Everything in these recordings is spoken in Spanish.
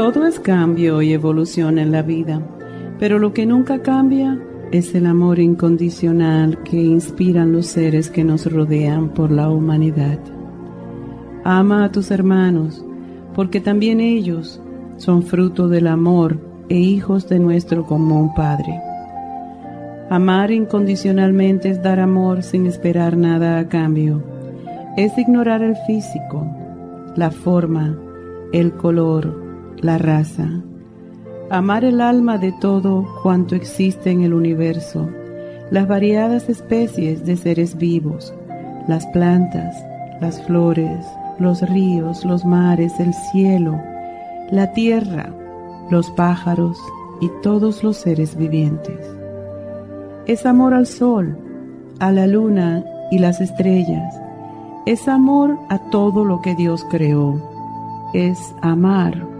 Todo es cambio y evolución en la vida, pero lo que nunca cambia es el amor incondicional que inspiran los seres que nos rodean por la humanidad. Ama a tus hermanos, porque también ellos son fruto del amor e hijos de nuestro común Padre. Amar incondicionalmente es dar amor sin esperar nada a cambio. Es ignorar el físico, la forma, el color, la raza, amar el alma de todo cuanto existe en el universo, las variadas especies de seres vivos, las plantas, las flores, los ríos, los mares, el cielo, la tierra, los pájaros y todos los seres vivientes. Es amor al sol, a la luna y las estrellas. Es amor a todo lo que Dios creó. Es amar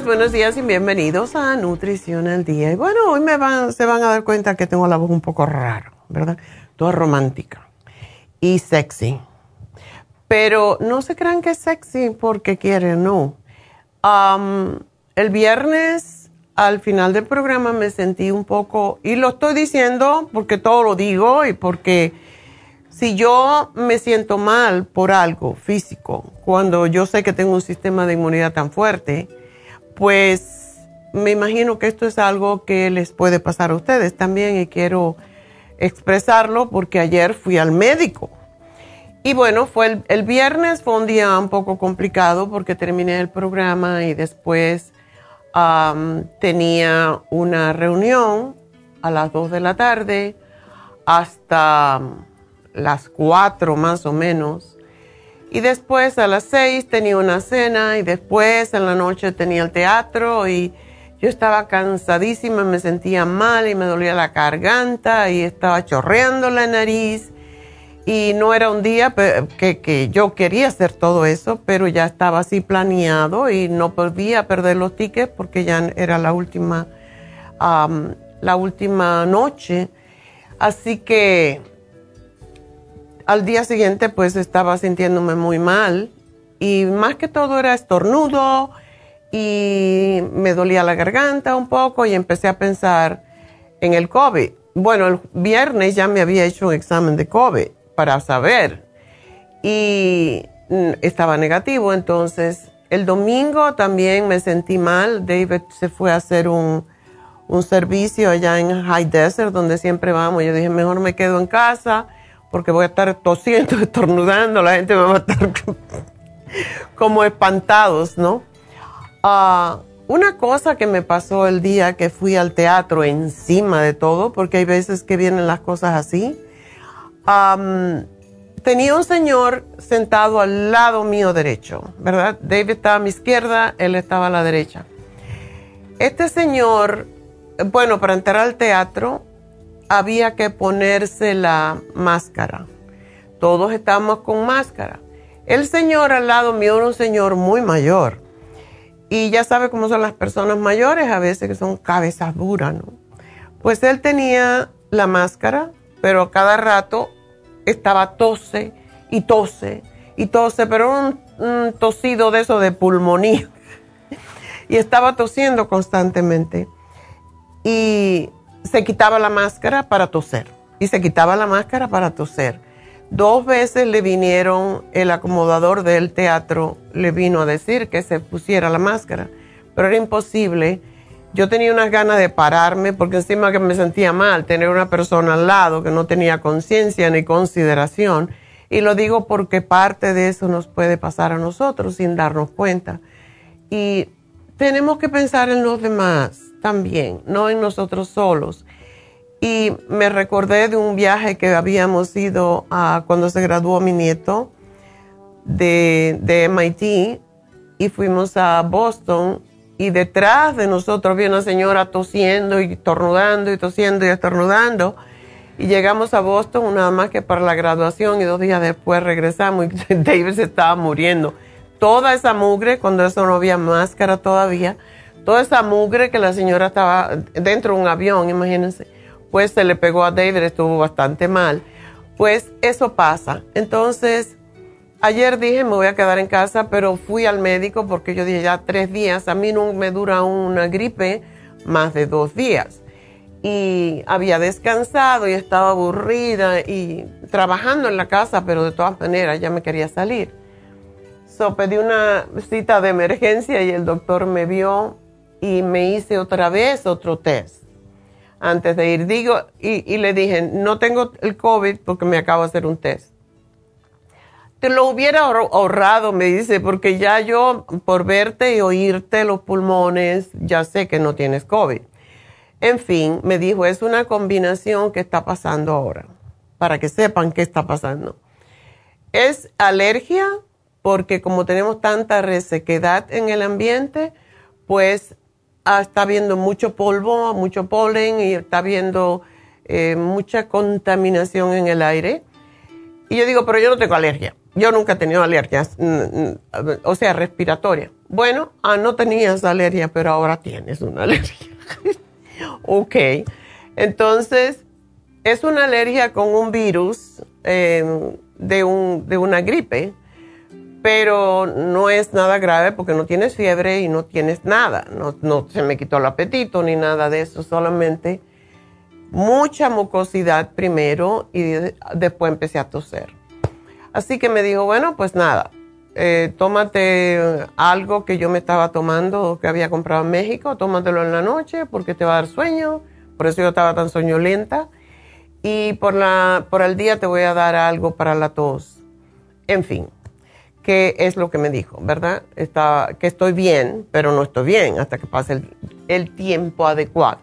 Buenos días y bienvenidos a Nutrición al Día. Y bueno, hoy me van, se van a dar cuenta que tengo la voz un poco rara, ¿verdad? Toda romántica y sexy. Pero no se crean que es sexy porque quieren, no. El viernes, al final del programa, me sentí un poco, y lo estoy diciendo porque todo lo digo y porque si yo me siento mal por algo físico, cuando yo sé que tengo un sistema de inmunidad tan fuerte, pues me imagino que esto es algo que les puede pasar a ustedes también y quiero expresarlo porque ayer fui al médico. Y bueno, fue el, viernes fue un día un poco complicado porque terminé el programa y después tenía una reunión a las 2 de la tarde hasta las 4 más o menos. Y después a las seis tenía una cena y después en la noche tenía el teatro y yo estaba cansadísima, me sentía mal y me dolía la garganta y estaba chorreando la nariz. Y no era un día que, yo quería hacer todo eso, pero ya estaba así planeado y no podía perder los tickets porque ya era la última, la última noche. Así que al día siguiente pues estaba sintiéndome muy mal y más que todo era estornudo y me dolía la garganta un poco y empecé a pensar en el COVID. Bueno, el viernes ya me había hecho un examen de COVID para saber y mm, estaba negativo, entonces el domingo también me sentí mal. David se fue a hacer un, un servicio allá en High Desert, donde siempre vamos. Yo dije, mejor me quedo en casa porque voy a estar tosiendo, estornudando, la gente me va a estar como espantados, ¿no? Ah, una cosa que me pasó el día que fui al teatro encima de todo, porque hay veces que vienen las cosas así, tenía un señor sentado al lado mío derecho, ¿verdad? David estaba a mi izquierda, él estaba a la derecha. Este señor, bueno, para entrar al teatro había que ponerse la máscara. Todos estábamos con máscara. El señor al lado mío era un señor muy mayor y ya sabe cómo son las personas mayores, a veces que son cabezas duras, ¿no? Pues él tenía la máscara, pero cada rato estaba tose y tose y tose, pero un, tosido de eso de pulmonía. y estaba tosiendo constantemente. Y se quitaba la máscara para toser. Y se quitaba la máscara para toser Dos veces le vinieron, el acomodador del teatro le vino a decir que se pusiera la máscara, pero era imposible. Yo tenía unas ganas de pararme porque encima que me sentía mal tener una persona al lado que no tenía conciencia ni consideración. Y lo digo porque parte de eso nos puede pasar a nosotros sin darnos cuenta. Y tenemos que pensar en los demás también, no en nosotros solos. Y me recordé de un viaje que habíamos ido a, cuando se graduó mi nieto de, de MIT y fuimos a Boston y detrás de nosotros había una señora tosiendo y tornudando y tosiendo y estornudando. Y llegamos a Boston nada más que para la graduación y dos días después regresamos y David se estaba muriendo. Toda esa mugre, cuando eso no había máscara todavía, toda esa mugre que la señora estaba dentro de un avión, imagínense pues se le pegó a David, estuvo bastante mal. Pues eso pasa. Entonces, ayer dije, me voy a quedar en casa, pero fui al médico porque yo dije, ya tres días, a mí no me dura una gripe más de dos días. Y había descansado y estaba aburrida y trabajando en la casa, pero de todas maneras ya me quería salir. So pedí una cita de emergencia y el doctor me vio y me hice otra vez otro test antes de ir. Digo, y, le dije, no tengo el COVID porque me acabo de hacer un test. Te lo hubiera ahorrado, me dice, porque ya yo, por verte y oírte los pulmones, ya sé que no tienes COVID. En fin, me dijo, es una combinación que está pasando ahora, para que sepan qué está pasando. Es alergia, porque como tenemos tanta resequedad en el ambiente, pues Ah, está habiendo mucho polvo, mucho polen y está habiendo eh, mucha contaminación en el aire. Y yo digo, pero yo no tengo alergia. Yo nunca he tenido alergias, mm, mm, o sea, respiratoria. Bueno, ah, no tenías alergia, pero ahora tienes una alergia. ok, entonces es una alergia con un virus un, de una gripe pero no es nada grave porque no tienes fiebre y no tienes nada. No, se me quitó el apetito ni nada de eso, solamente mucha mucosidad primero y después empecé a toser. Así que me dijo, bueno, pues nada, eh, tómate algo que yo me estaba tomando, que había comprado en México, tómatelo en la noche porque te va a dar sueño, por eso yo estaba tan soñolenta, y por, la, por el día te voy a dar algo para la tos. En fin que es lo que me dijo, ¿verdad? Está, que estoy bien, pero no estoy bien hasta que pase el, tiempo adecuado.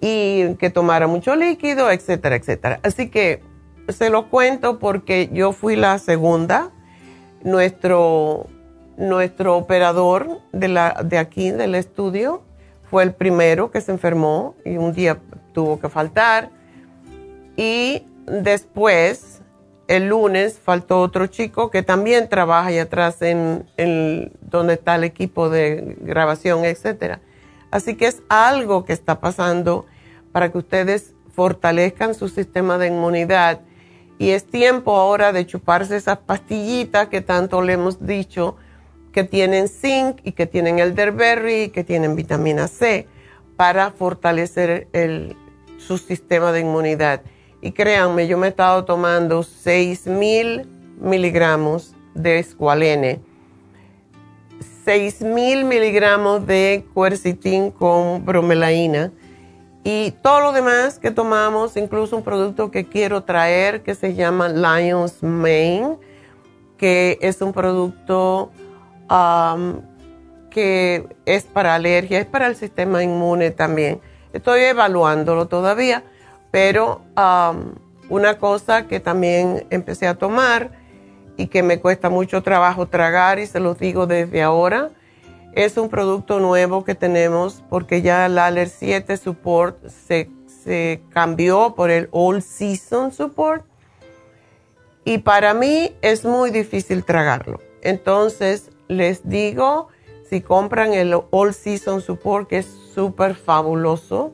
Y que tomara mucho líquido, etcétera, etcétera. Así que se lo cuento porque yo fui la segunda nuestro, nuestro operador de, la, de aquí, del estudio, fue el primero que se enfermó y un día tuvo que faltar. Y después, el lunes, faltó otro chico que también trabaja ahí atrás en, donde está el equipo de grabación, etc. Así que es algo que está pasando para que ustedes fortalezcan su sistema de inmunidad. Y es tiempo ahora de chuparse esas pastillitas que tanto le hemos dicho que tienen zinc y que tienen elderberry y que tienen vitamina C para fortalecer su sistema de inmunidad. Y créanme, yo me he estado tomando 6.000 miligramos de escualene, 6.000 miligramos de quercitin con bromelaína. Y todo lo demás que tomamos, incluso un producto que quiero traer que se llama Lion's Mane, que es un producto um, que es para alergia, es para el sistema inmune también. Estoy evaluándolo todavía, pero um, una cosa que también empecé a tomar y que me cuesta mucho trabajo tragar y se los digo desde ahora, es un producto nuevo que tenemos porque ya el Aller 7 Support se, se cambió por el All Season Support y para mí es muy difícil tragarlo. Entonces les digo, si compran el All Season Support, que es súper fabuloso,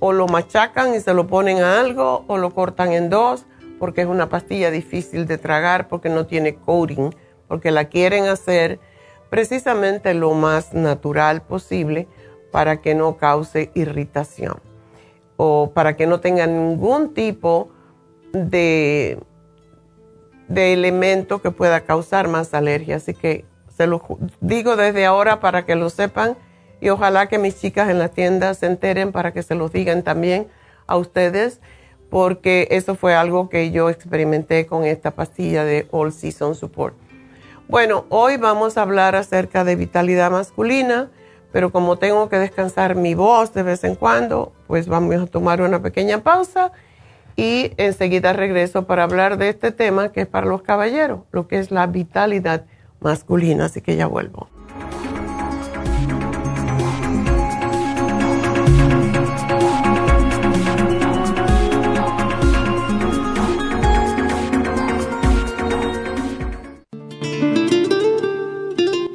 o lo machacan y se lo ponen a algo, o lo cortan en dos, porque es una pastilla difícil de tragar, porque no tiene coating, porque la quieren hacer precisamente lo más natural posible para que no cause irritación o para que no tenga ningún tipo de, de elemento que pueda causar más alergia. Así que se lo digo desde ahora para que lo sepan y ojalá que mis chicas en las tiendas se enteren para que se los digan también a ustedes porque eso fue algo que yo experimenté con esta pastilla de All Season Support. Bueno, hoy vamos a hablar acerca de vitalidad masculina, pero como tengo que descansar mi voz de vez en cuando, pues vamos a tomar una pequeña pausa y enseguida regreso para hablar de este tema que es para los caballeros, lo que es la vitalidad masculina, así que ya vuelvo.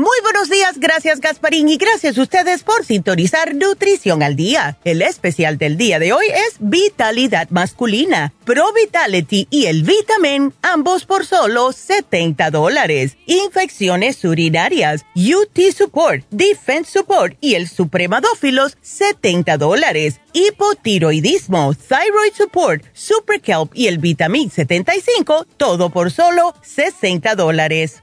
Muy buenos días, gracias Gasparín y gracias a ustedes por sintonizar Nutrición al Día. El especial del día de hoy es Vitalidad Masculina, Pro Vitality y el Vitamin, ambos por solo 70 dólares. Infecciones urinarias, UT Support, Defense Support y el Supremadófilos, 70 dólares. Hipotiroidismo, Thyroid Support, Super Kelp y el Vitamin 75, todo por solo 60 dólares.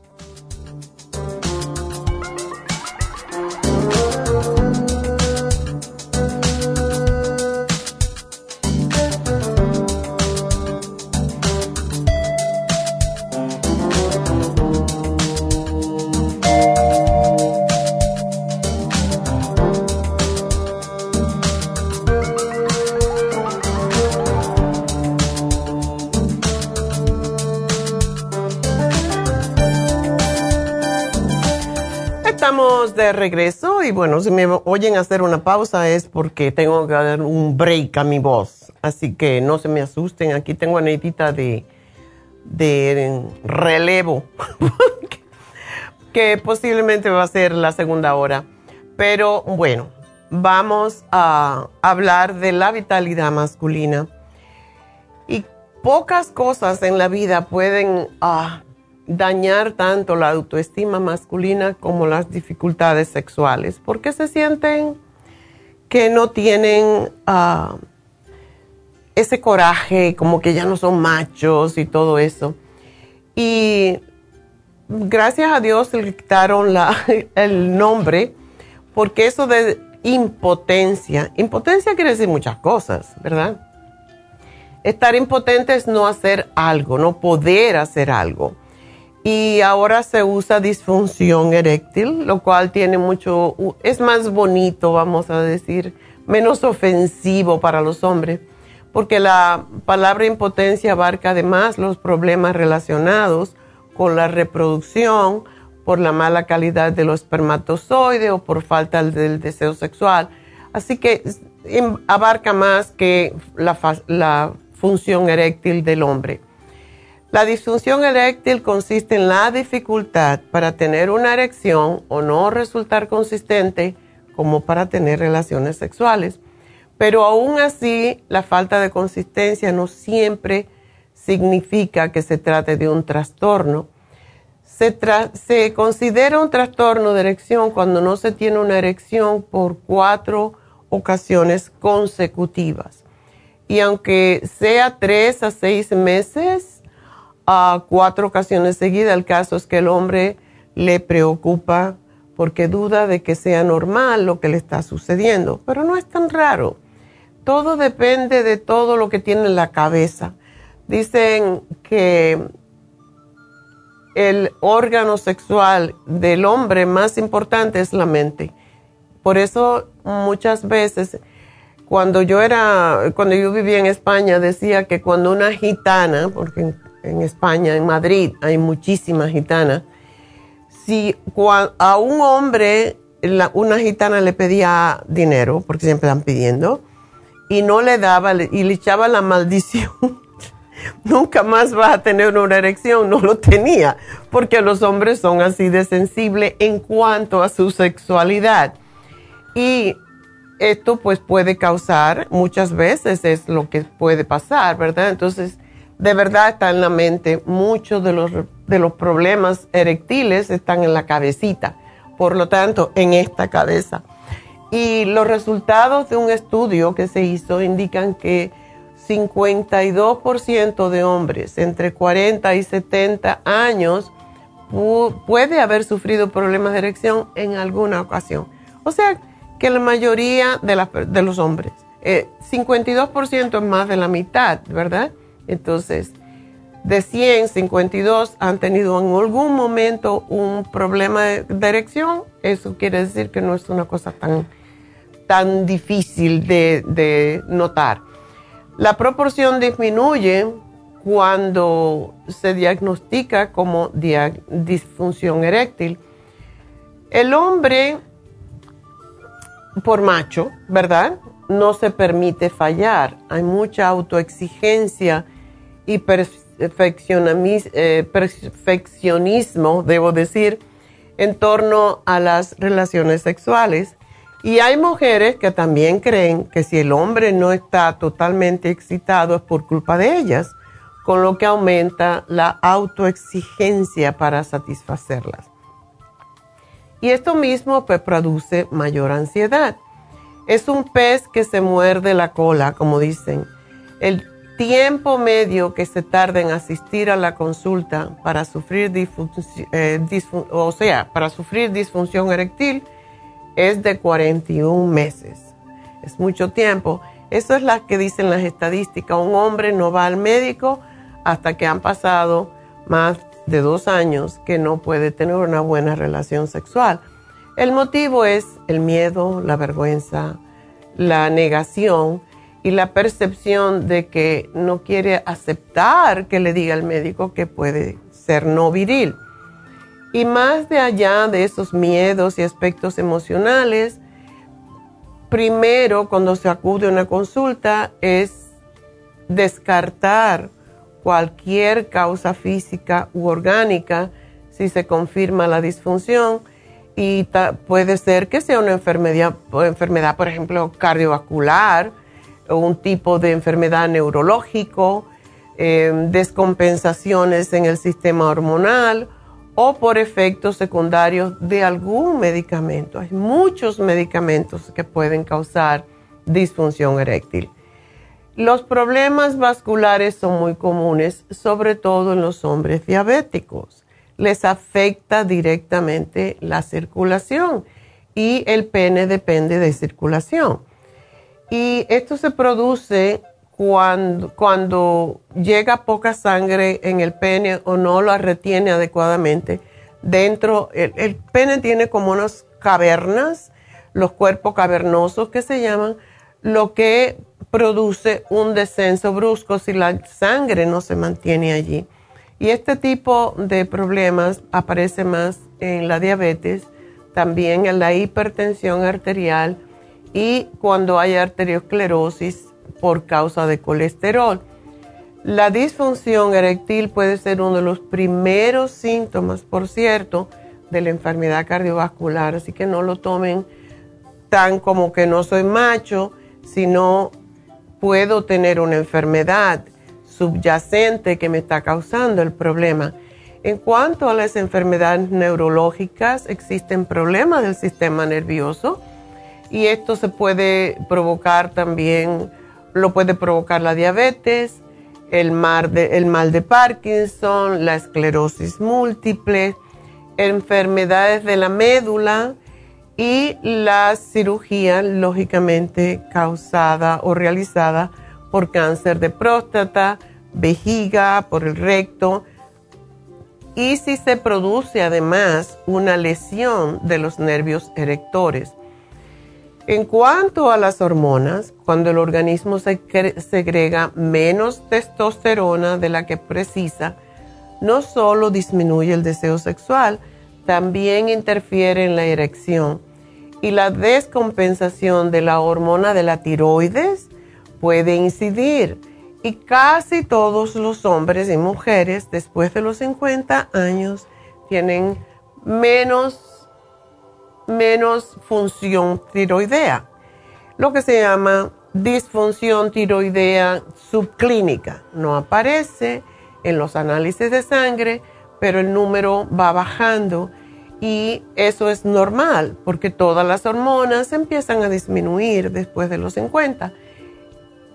Regreso y bueno, si me oyen hacer una pausa es porque tengo que dar un break a mi voz. Así que no se me asusten, aquí tengo una de, de relevo que posiblemente va a ser la segunda hora. Pero bueno, vamos a hablar de la vitalidad masculina. Y pocas cosas en la vida pueden... Uh, dañar tanto la autoestima masculina como las dificultades sexuales, porque se sienten que no tienen ah, ese coraje, como que ya no son machos y todo eso. Y gracias a Dios le quitaron la, el nombre, porque eso de impotencia, impotencia quiere decir muchas cosas, ¿verdad? Estar impotente es no hacer algo, no poder hacer algo y ahora se usa disfunción eréctil, lo cual tiene mucho, es más bonito, vamos a decir, menos ofensivo para los hombres, porque la palabra impotencia abarca además los problemas relacionados con la reproducción por la mala calidad de los espermatozoides o por falta del deseo sexual. Así que em, abarca más que la, la función eréctil del hombre. La disfunción eréctil consiste en la dificultad para tener una erección o no resultar consistente como para tener relaciones sexuales. Pero aún así, la falta de consistencia no siempre significa que se trate de un trastorno. Se, se, considera un trastorno de erección cuando no se tiene una erección por cuatro ocasiones consecutivas. Y aunque sea tres a seis meses, a cuatro ocasiones seguidas. El caso es que el hombre le preocupa porque duda de que sea normal lo que le está sucediendo, pero no es tan raro. Todo depende de todo lo que tiene en la cabeza. Dicen que el órgano sexual del hombre más importante es la mente. Por eso muchas veces cuando yo era, cuando yo vivía en España, decía que cuando una gitana, porque en España, en Madrid, hay muchísimas gitanas. Si a un hombre una gitana le pedía dinero, porque siempre están pidiendo, y no le daba y le echaba la maldición, nunca más va a tener una erección, no lo tenía, porque los hombres son así de sensibles en cuanto a su sexualidad. Y esto pues puede causar, muchas veces es lo que puede pasar, ¿verdad? Entonces, de verdad está en la mente. Muchos de los, de los problemas erectiles están en la cabecita, por lo tanto, en esta cabeza. Y los resultados de un estudio que se hizo indican que 52% de hombres entre 40 y 70 años puede haber sufrido problemas de erección en alguna ocasión. O sea, que la mayoría de, los hombres, 52% eh, es más de la mitad, ¿verdad? Entonces, de 100, 52 han tenido en algún momento un problema de, erección. Eso quiere decir que no es una cosa tan, tan difícil de, de notar. La proporción disminuye cuando se diagnostica como disfunción eréctil. El hombre, por macho, ¿verdad? No se permite fallar. Hay mucha autoexigencia y eh, perfeccionismo, debo decir, en torno a las relaciones sexuales. Y hay mujeres que también creen que si el hombre no está totalmente excitado es por culpa de ellas, con lo que aumenta la autoexigencia para satisfacerlas. Y esto mismo pues, produce mayor ansiedad. Es un pez que se muerde la cola, como dicen. El tiempo medio que se tarda en asistir a la consulta para sufrir eh, o sea, para sufrir disfunción eréctil es de 41 meses. Es mucho tiempo. Eso es lo que dicen las estadísticas. Un hombre no va al médico hasta que han pasado más de dos años que no puede tener una buena relación sexual. El motivo es el miedo, la vergüenza, la negación y la percepción de que no quiere aceptar que le diga al médico que puede ser no viril. Y más de allá de esos miedos y aspectos emocionales, primero cuando se acude a una consulta es descartar cualquier causa física u orgánica si se confirma la disfunción y puede ser que sea una enfermedad, por ejemplo, cardiovascular, un tipo de enfermedad neurológico, em, descompensaciones en el sistema hormonal o por efectos secundarios de algún medicamento. Hay muchos medicamentos que pueden causar disfunción eréctil. Los problemas vasculares son muy comunes, sobre todo en los hombres diabéticos. Les afecta directamente la circulación y el pene depende de circulación. Y esto se produce cuando, cuando llega poca sangre en el pene o no la retiene adecuadamente. Dentro, el, el pene tiene como unas cavernas, los cuerpos cavernosos que se llaman, lo que produce un descenso brusco si la sangre no se mantiene allí. Y este tipo de problemas aparece más en la diabetes, también en la hipertensión arterial y cuando hay arteriosclerosis por causa de colesterol. La disfunción eréctil puede ser uno de los primeros síntomas, por cierto, de la enfermedad cardiovascular, así que no lo tomen tan como que no soy macho, sino puedo tener una enfermedad subyacente que me está causando el problema. En cuanto a las enfermedades neurológicas, existen problemas del sistema nervioso y esto se puede provocar también, lo puede provocar la diabetes, el, mal de Parkinson, la esclerosis múltiple, enfermedades de la médula y la cirugía lógicamente causada o realizada por cáncer de próstata, vejiga, por el recto. Y si se produce además una lesión de los nervios erectores. En cuanto a las hormonas, cuando el organismo segrega menos testosterona de la que precisa, no solo disminuye el deseo sexual, también interfiere en la erección. Y la descompensación de la hormona de la tiroides puede incidir. Y casi todos los hombres y mujeres después de los 50 años tienen menos menos función tiroidea, lo que se llama disfunción tiroidea subclínica. No aparece en los análisis de sangre, pero el número va bajando y eso es normal porque todas las hormonas empiezan a disminuir después de los 50.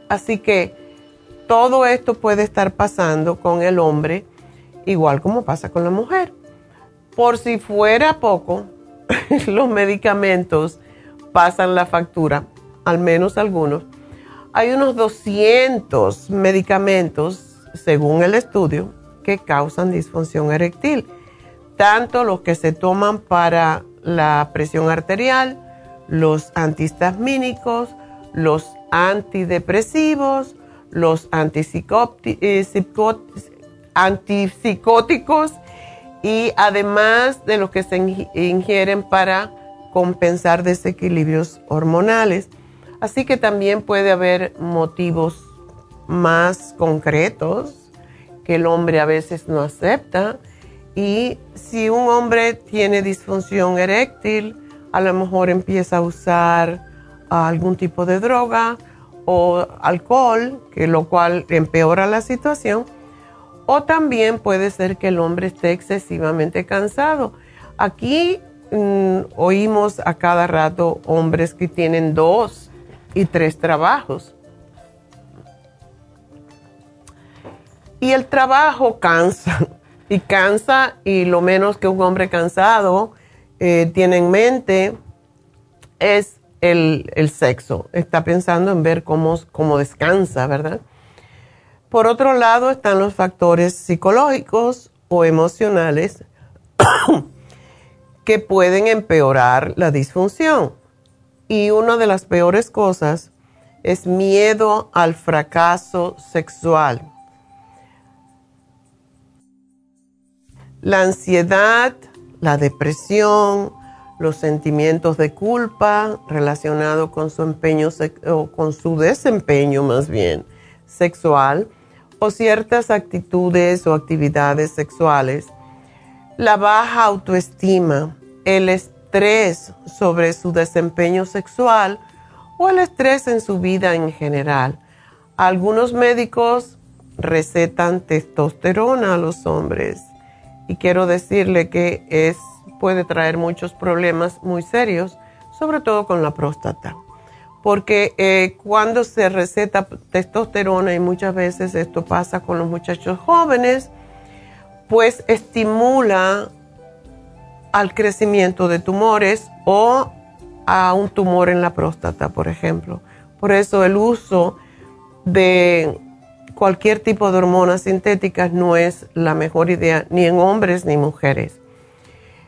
Así que todo esto puede estar pasando con el hombre igual como pasa con la mujer. Por si fuera poco, los medicamentos pasan la factura, al menos algunos. Hay unos 200 medicamentos, según el estudio, que causan disfunción eréctil. Tanto los que se toman para la presión arterial, los antihistamínicos, los antidepresivos, los eh, antipsicóticos y además de los que se ingieren para compensar desequilibrios hormonales. Así que también puede haber motivos más concretos que el hombre a veces no acepta. Y si un hombre tiene disfunción eréctil, a lo mejor empieza a usar algún tipo de droga o alcohol, que lo cual empeora la situación. O también puede ser que el hombre esté excesivamente cansado. Aquí mm, oímos a cada rato hombres que tienen dos y tres trabajos. Y el trabajo cansa, y cansa, y lo menos que un hombre cansado eh, tiene en mente es el, sexo. Está pensando en ver cómo, cómo descansa, ¿verdad? Por otro lado están los factores psicológicos o emocionales que pueden empeorar la disfunción. Y una de las peores cosas es miedo al fracaso sexual. La ansiedad, la depresión, los sentimientos de culpa relacionados con su empeño o con su desempeño más bien sexual o ciertas actitudes o actividades sexuales, la baja autoestima, el estrés sobre su desempeño sexual o el estrés en su vida en general. Algunos médicos recetan testosterona a los hombres y quiero decirle que es puede traer muchos problemas muy serios, sobre todo con la próstata. Porque eh, cuando se receta testosterona, y muchas veces esto pasa con los muchachos jóvenes, pues estimula al crecimiento de tumores o a un tumor en la próstata, por ejemplo. Por eso el uso de cualquier tipo de hormonas sintéticas no es la mejor idea ni en hombres ni mujeres.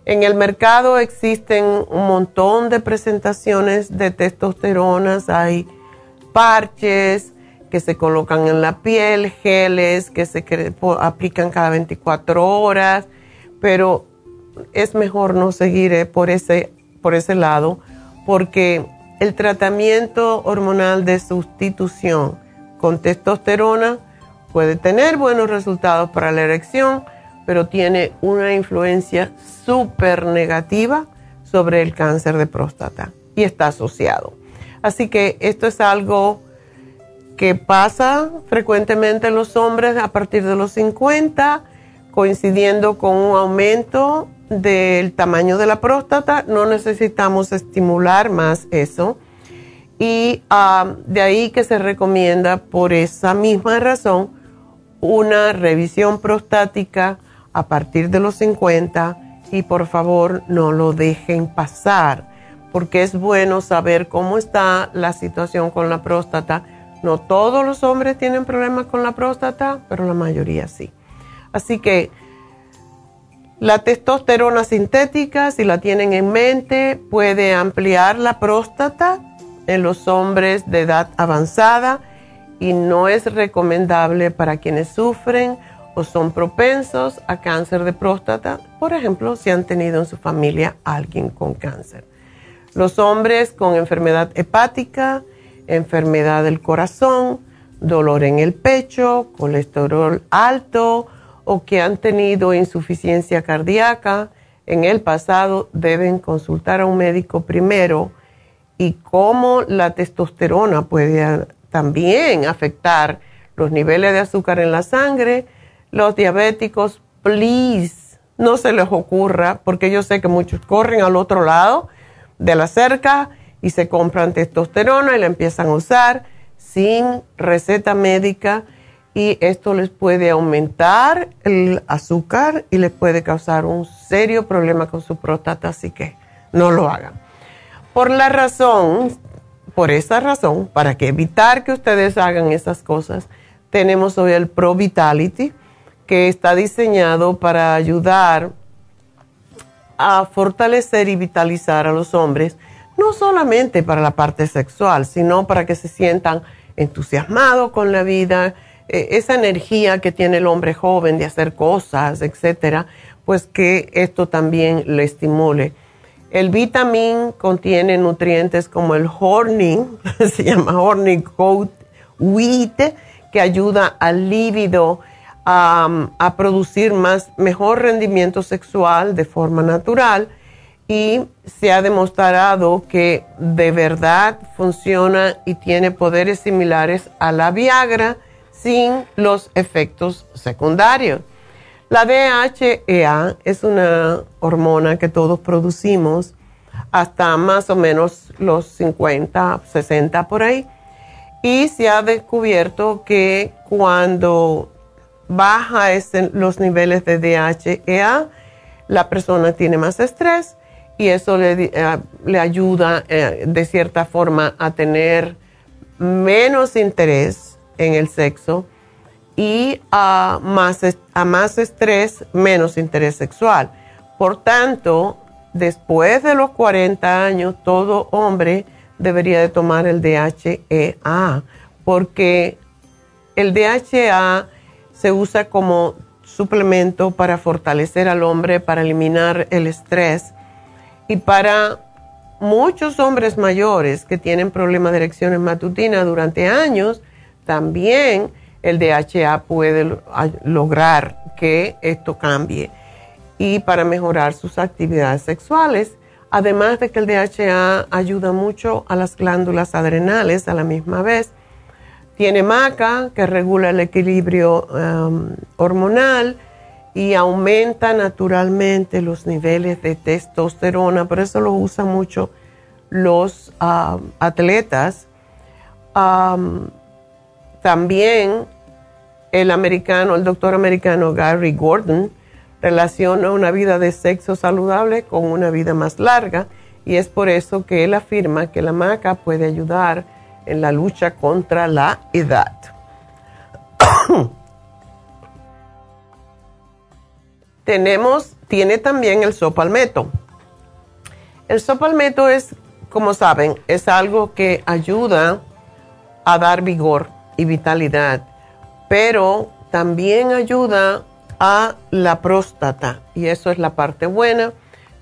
En el mercado existen un montón de presentaciones de testosteronas, hay parches que se colocan en la piel, geles que se aplican cada 24 horas, pero es mejor no seguir eh, por, ese, por ese lado porque el tratamiento hormonal de sustitución con testosterona puede tener buenos resultados para la erección, pero tiene una influencia súper negativa sobre el cáncer de próstata y está asociado. Así que esto es algo que pasa frecuentemente en los hombres a partir de los 50, coincidiendo con un aumento del tamaño de la próstata. No necesitamos estimular más eso. Y ah, de ahí que se recomienda por esa misma razón una revisión prostática a partir de los 50 y por favor no lo dejen pasar porque es bueno saber cómo está la situación con la próstata. No todos los hombres tienen problemas con la próstata, pero la mayoría sí. Así que la testosterona sintética, si la tienen en mente, puede ampliar la próstata en los hombres de edad avanzada y no es recomendable para quienes sufren son propensos a cáncer de próstata, por ejemplo, si han tenido en su familia alguien con cáncer. Los hombres con enfermedad hepática, enfermedad del corazón, dolor en el pecho, colesterol alto o que han tenido insuficiencia cardíaca en el pasado deben consultar a un médico primero y cómo la testosterona puede también afectar los niveles de azúcar en la sangre los diabéticos, please, no se les ocurra, porque yo sé que muchos corren al otro lado de la cerca y se compran testosterona y la empiezan a usar sin receta médica y esto les puede aumentar el azúcar y les puede causar un serio problema con su próstata, así que no lo hagan. Por la razón, por esa razón, para que evitar que ustedes hagan esas cosas, tenemos hoy el Pro Vitality que está diseñado para ayudar a fortalecer y vitalizar a los hombres, no solamente para la parte sexual, sino para que se sientan entusiasmados con la vida, eh, esa energía que tiene el hombre joven de hacer cosas, etcétera, pues que esto también le estimule. El vitamin contiene nutrientes como el horning, se llama horning wheat, que ayuda al líbido a, producir más, mejor rendimiento sexual de forma natural y se ha demostrado que de verdad funciona y tiene poderes similares a la Viagra sin los efectos secundarios. La DHEA es una hormona que todos producimos hasta más o menos los 50, 60 por ahí. Y se ha descubierto que cuando baja los niveles de DHEA, la persona tiene más estrés y eso le, eh, ayuda eh, de cierta forma a tener menos interés en el sexo y a más, a más estrés, menos interés sexual. Por tanto, después de los 40 años, todo hombre debería de tomar el DHEA, porque el DHEA se usa como suplemento para fortalecer al hombre, para eliminar el estrés y para muchos hombres mayores que tienen problemas de erecciones matutinas durante años, también el DHA puede lograr que esto cambie y para mejorar sus actividades sexuales. Además de que el DHA ayuda mucho a las glándulas adrenales a la misma vez. Tiene maca que regula el equilibrio um, hormonal y aumenta naturalmente los niveles de testosterona, por eso lo usan mucho los atletas. también el americano, el doctor americano Gary Gordon, relaciona una vida de sexo saludable con una vida más larga y es por eso que él afirma que la maca puede ayudar en la lucha contra la edad. tenemos, tiene también el sopalmeto. El sopalmeto es, como saben, es algo que ayuda a dar vigor y vitalidad, pero también ayuda a la próstata y eso es la parte buena.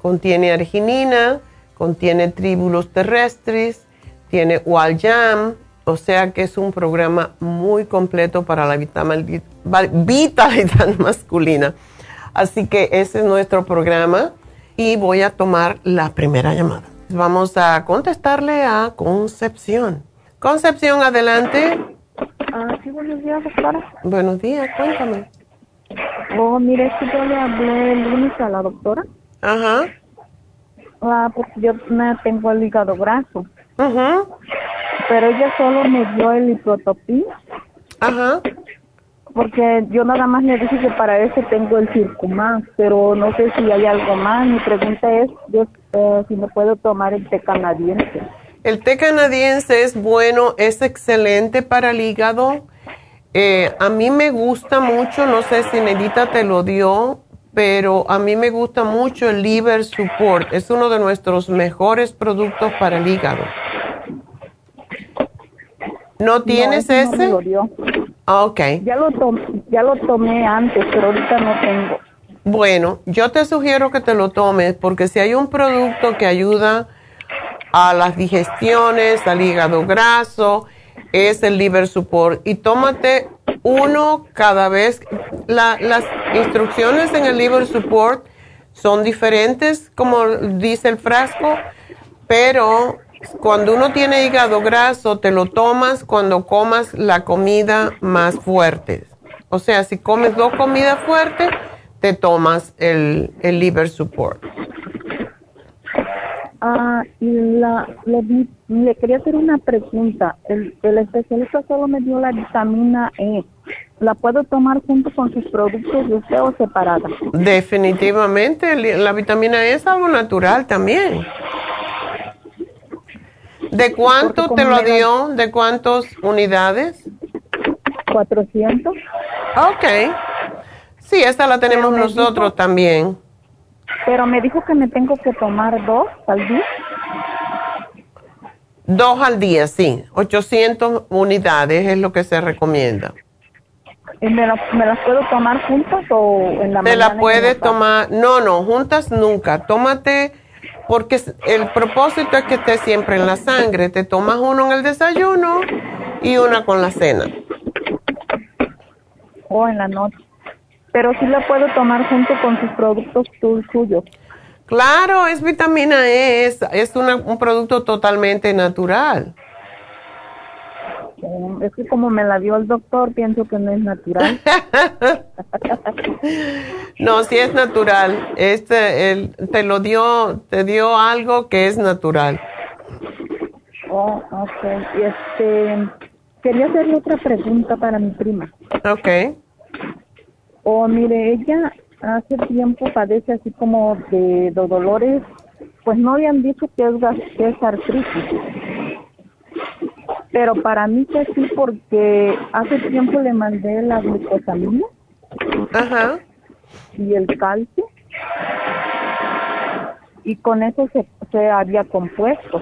Contiene arginina, contiene tríbulos terrestres, tiene Waljam, o sea que es un programa muy completo para la vitalidad masculina. Así que ese es nuestro programa y voy a tomar la primera llamada. Vamos a contestarle a Concepción. Concepción, adelante. Ah, sí, buenos días, doctora. Buenos días, cuéntame. Oh, mire, es que yo le hablé el lunes a la doctora. Ajá. Ah, porque yo me tengo el hígado graso. Ajá. Pero ella solo me dio el hiprotopín. Ajá porque yo nada más le dije que para ese tengo el circumán, pero no sé si hay algo más. Mi pregunta es yo, eh, si me puedo tomar el té canadiense. El té canadiense es bueno, es excelente para el hígado. Eh, a mí me gusta mucho, no sé si Nedita te lo dio, pero a mí me gusta mucho el Liver Support. Es uno de nuestros mejores productos para el hígado. ¿No tienes ese? Ah, ok. Ya lo, ya lo tomé antes, pero ahorita no tengo. Bueno, yo te sugiero que te lo tomes porque si hay un producto que ayuda a las digestiones, al hígado graso, es el liver support. Y tómate uno cada vez. las instrucciones en el liver support son diferentes, como dice el frasco, pero cuando uno tiene hígado graso, te lo tomas cuando comas la comida más fuerte. O sea, si comes dos comidas fuertes, te tomas el, el liver support. Ah, y la, le, quería hacer una pregunta. El, el especialista solo me dio la vitamina E. ¿La puedo tomar junto con sus productos de usted o separada? Definitivamente, la vitamina E es algo natural también. ¿De cuánto te lo dio? ¿De cuántas unidades? 400. Ok. Sí, esta la tenemos nosotros también. Pero me dijo que me tengo que tomar dos al día. Dos al día, sí. 800 unidades es lo que se recomienda. ¿Y me, las puedo tomar juntas o en la Te la puedes tomar, no, no, juntas nunca. Tómate porque el propósito es que esté siempre en la sangre. Te tomas uno en el desayuno y una con la cena. O en la noche. Pero sí la puedo tomar junto con sus productos suyos. Claro, es vitamina E, es, es un producto totalmente natural. Es que como me la dio el doctor, pienso que no es natural. no, sí es natural. Este, el, te lo dio, te dio algo que es natural. Oh, ok. Este, quería hacerle otra pregunta para mi prima. Ok. Oh, mire, ella hace tiempo padece así como de, dolores, pues no habían dicho que es, que es artritis. Pero para mí que sí, porque hace tiempo le mandé la glucosamina Ajá. y el calcio. Y con eso se, se había compuesto.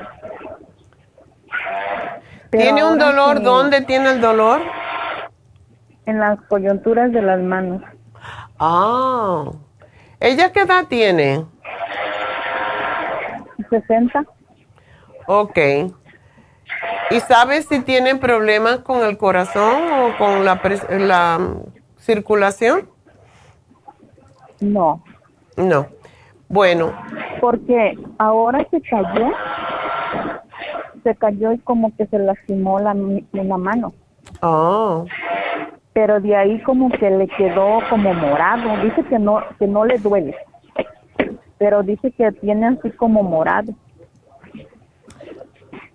¿Tiene un dolor? ¿Dónde tiene el dolor? En las coyunturas de las manos. Ah. ¿Ella qué edad tiene? 60. Ok. ¿Y sabes si tiene problemas con el corazón o con la, la circulación? No. No. Bueno. Porque ahora se cayó, se cayó y como que se lastimó la, la mano. Oh pero de ahí como que le quedó como morado. Dice que no, que no le duele, pero dice que tiene así como morado.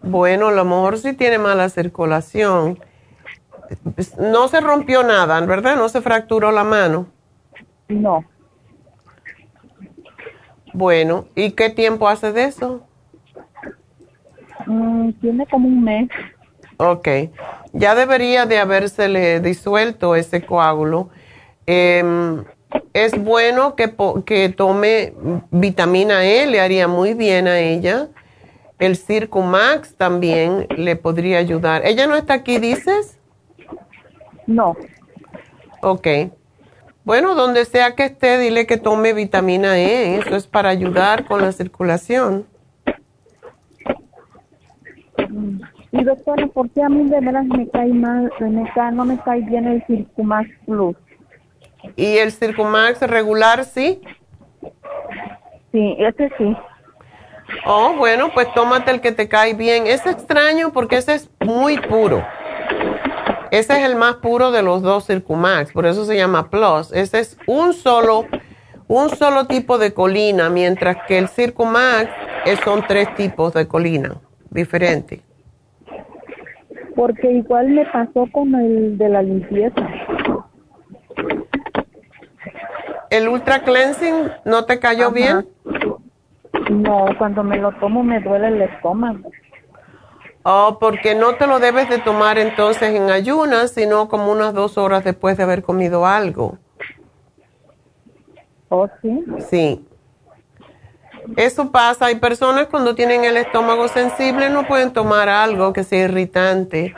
Bueno, a lo mejor sí tiene mala circulación. No se rompió nada, ¿verdad? No se fracturó la mano. No. Bueno, ¿y qué tiempo hace de eso? Mm, tiene como un mes. Ok, ya debería de habérsele disuelto ese coágulo. Em, es bueno que, que, tome vitamina E, le haría muy bien a ella. El Circumax también le podría ayudar. ¿Ella no está aquí, dices? No. Ok. Bueno, donde sea que esté, dile que tome vitamina E. Eso es para ayudar con la circulación. Mm. Y doctora, ¿por qué a mí de veras me cae mal, me cae, no me cae bien el Circumax Plus? ¿Y el Circumax regular sí? Sí, ese sí. Oh, bueno, pues tómate el que te cae bien. Es extraño porque ese es muy puro. Ese es el más puro de los dos Circumax, por eso se llama Plus. Ese es un solo, un solo tipo de colina, mientras que el Circumax son tres tipos de colina diferentes porque igual me pasó con el de la limpieza. ¿El Ultra Cleansing no te cayó bien? No, cuando me lo tomo me duele el estómago. Oh, porque no te lo debes de tomar entonces en ayunas, sino como unas dos horas después de haber comido algo. ¿Oh, sí? Sí. Eso pasa, hay personas cuando tienen el estómago sensible no pueden tomar algo que sea irritante.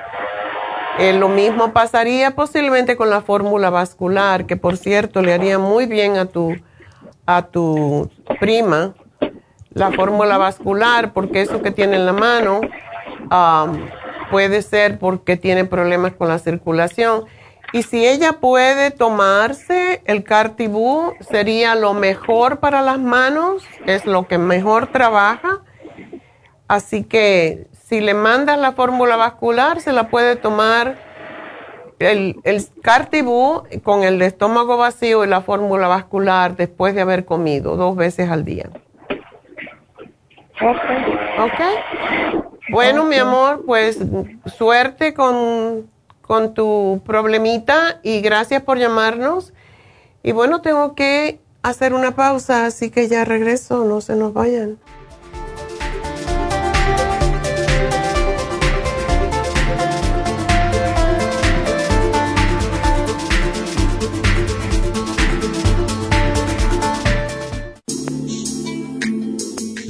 Eh, lo mismo pasaría posiblemente con la fórmula vascular, que por cierto le haría muy bien a tu, a tu prima, la fórmula vascular, porque eso que tiene en la mano puede ser porque tiene problemas con la circulación y si ella puede tomarse el Cartibú, sería lo mejor para las manos, es lo que mejor trabaja. Así que si le mandas la fórmula vascular, se la puede tomar el, el Cartibú con el estómago vacío y la fórmula vascular después de haber comido dos veces al día. Ok. Ok. Bueno, mi amor, pues suerte con con tu problemita y gracias por llamarnos. Y bueno, tengo que hacer una pausa, así que ya regreso, no se nos vayan.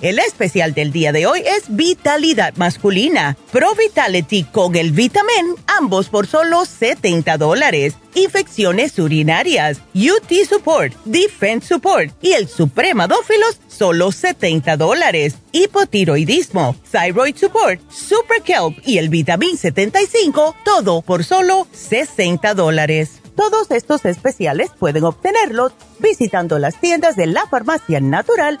El especial del día de hoy es Vitalidad Masculina. Pro Vitality con el Vitamin, ambos por solo 70 dólares. Infecciones urinarias, UT Support, Defense Support y el Supremadófilos, solo 70 dólares. Hipotiroidismo, Thyroid Support, Super Kelp y el Vitamin 75, todo por solo 60 dólares. Todos estos especiales pueden obtenerlos visitando las tiendas de la farmacia natural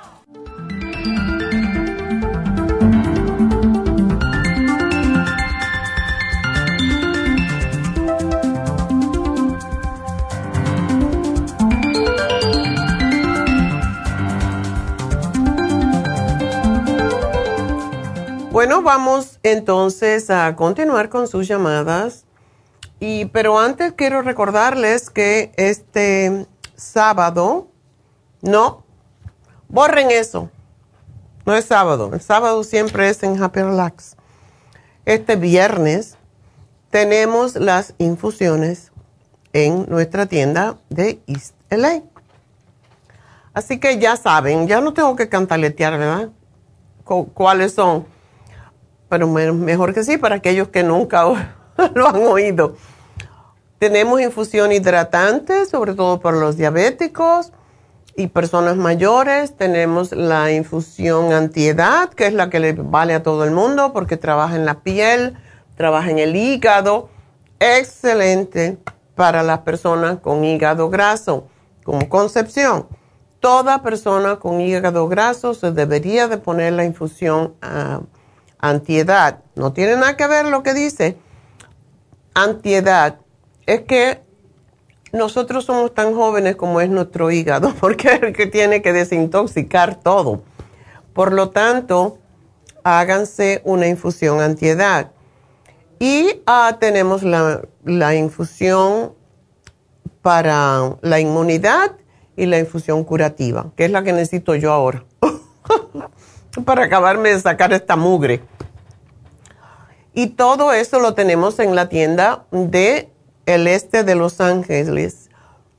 Bueno, vamos entonces a continuar con sus llamadas. Y, pero antes quiero recordarles que este sábado, no, borren eso. No es sábado. El sábado siempre es en Happy Relax. Este viernes tenemos las infusiones en nuestra tienda de East LA. Así que ya saben, ya no tengo que cantaletear, ¿verdad? ¿Cuáles son? Pero mejor que sí para aquellos que nunca lo han oído. Tenemos infusión hidratante, sobre todo para los diabéticos y personas mayores. Tenemos la infusión antiedad, que es la que le vale a todo el mundo porque trabaja en la piel, trabaja en el hígado. Excelente para las personas con hígado graso, como concepción. Toda persona con hígado graso se debería de poner la infusión uh, antiedad. No tiene nada que ver lo que dice. Antiedad es que nosotros somos tan jóvenes como es nuestro hígado, porque es el que tiene que desintoxicar todo. Por lo tanto, háganse una infusión antiedad. Y ah, tenemos la, la infusión para la inmunidad y la infusión curativa, que es la que necesito yo ahora. para acabarme de sacar esta mugre. Y todo eso lo tenemos en la tienda de el este de Los Ángeles,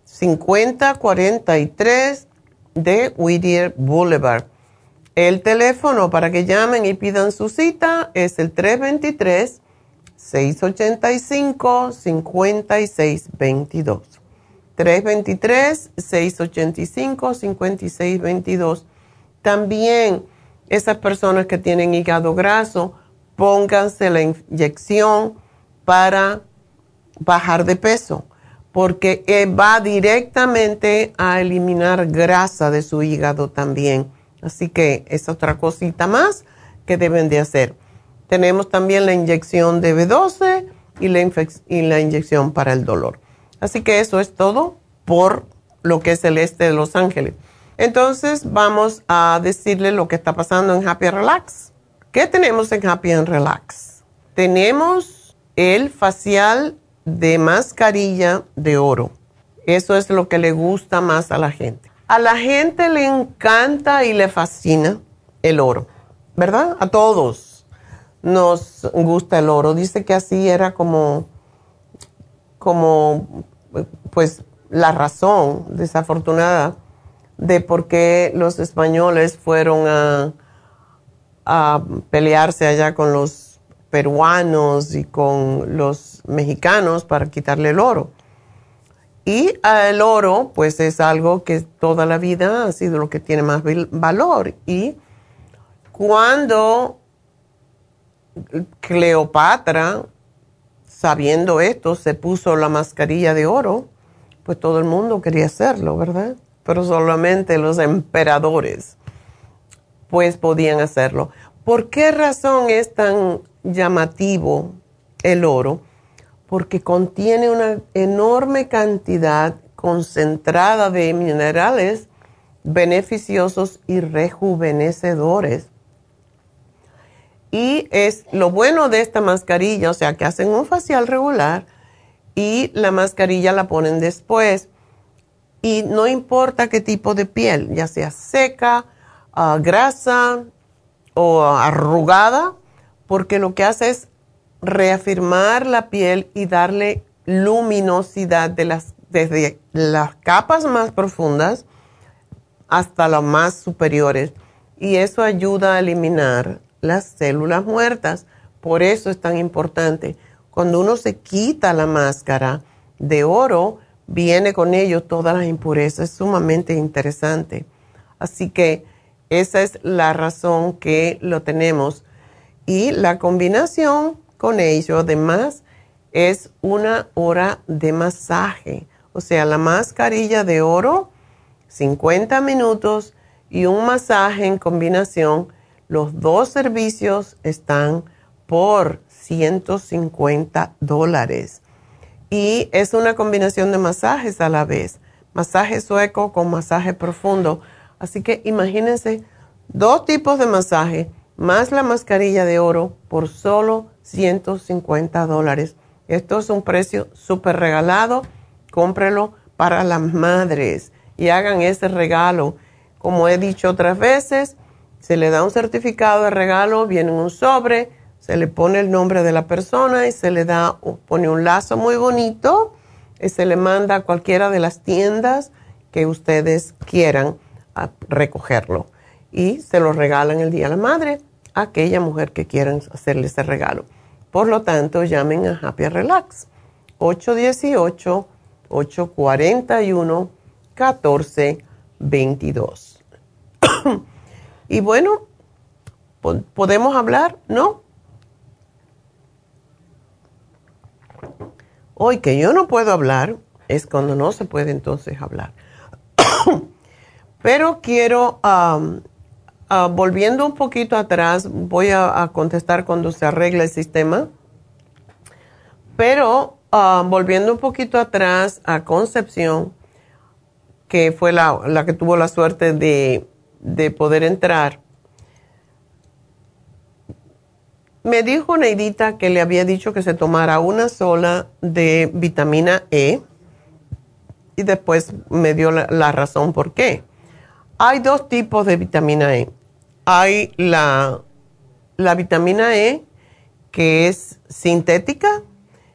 5043 de Whittier Boulevard. El teléfono para que llamen y pidan su cita es el 323-685-5622. 323-685-5622. También esas personas que tienen hígado graso, pónganse la inyección para bajar de peso, porque eh, va directamente a eliminar grasa de su hígado también. Así que es otra cosita más que deben de hacer. Tenemos también la inyección de B12 y la, y la inyección para el dolor. Así que eso es todo por lo que es el este de Los Ángeles. Entonces vamos a decirle lo que está pasando en Happy Relax. ¿Qué tenemos en Happy and Relax? Tenemos el facial de mascarilla de oro. Eso es lo que le gusta más a la gente. A la gente le encanta y le fascina el oro, ¿verdad? A todos nos gusta el oro. Dice que así era como, como, pues, la razón desafortunada de por qué los españoles fueron a, pelearse allá con los peruanos y con los mexicanos para quitarle el oro. Y el oro, pues es algo que toda la vida ha sido lo que tiene más valor. Y cuando Cleopatra, sabiendo esto, se puso la mascarilla de oro, pues todo el mundo quería hacerlo, ¿verdad? Pero solamente los emperadores, pues podían hacerlo. ¿Por qué razón es tan llamativo el oro? Porque contiene una enorme cantidad concentrada de minerales beneficiosos y rejuvenecedores. Y es lo bueno de esta mascarilla, o sea, que hacen un facial regular y la mascarilla la ponen después. Y no importa qué tipo de piel, ya sea seca, ah, grasa o arrugada, porque lo que hace es reafirmar la piel y darle luminosidad desde las capas más profundas hasta las más superiores. Y eso ayuda a eliminar las células muertas. Por eso es tan importante. Cuando uno se quita la máscara de oro, viene con ello todas las impurezas. Es sumamente interesante. Así que esa es la razón que lo tenemos. Y la combinación con ello, además, es una hora de masaje. O sea, la mascarilla de oro, 50 minutos y un masaje en combinación los dos servicios están por 150 dólares. Y es una combinación de masajes a la vez. Masaje sueco con masaje profundo. Así que imagínense dos tipos de masaje más la mascarilla de oro por solo 150 dólares. Esto es un precio súper regalado. Cómprelo para las madres y hagan ese regalo. Como he dicho otras veces, se le da un certificado de regalo, viene un sobre, se le pone el nombre de la persona y se le da, pone un lazo muy bonito y se le manda a cualquiera de las tiendas que ustedes quieran recogerlo. Y se lo regalan el Día de la Madre a aquella mujer que quieran hacerle ese regalo. Por lo tanto, llamen a Happy Relax. 818-841-1422. Y bueno, ¿podemos hablar? ¿No? Hoy que yo no puedo hablar es cuando no se puede entonces hablar. Pero quiero, volviendo un poquito atrás, voy a, contestar cuando se arregle el sistema. Pero volviendo un poquito atrás a Concepción, que fue la que tuvo la suerte de poder entrar, me dijo Neidita que le había dicho que se tomara una sola de vitamina E y después me dio la, razón por qué. Hay dos tipos de vitamina E. Hay la, la vitamina E que es sintética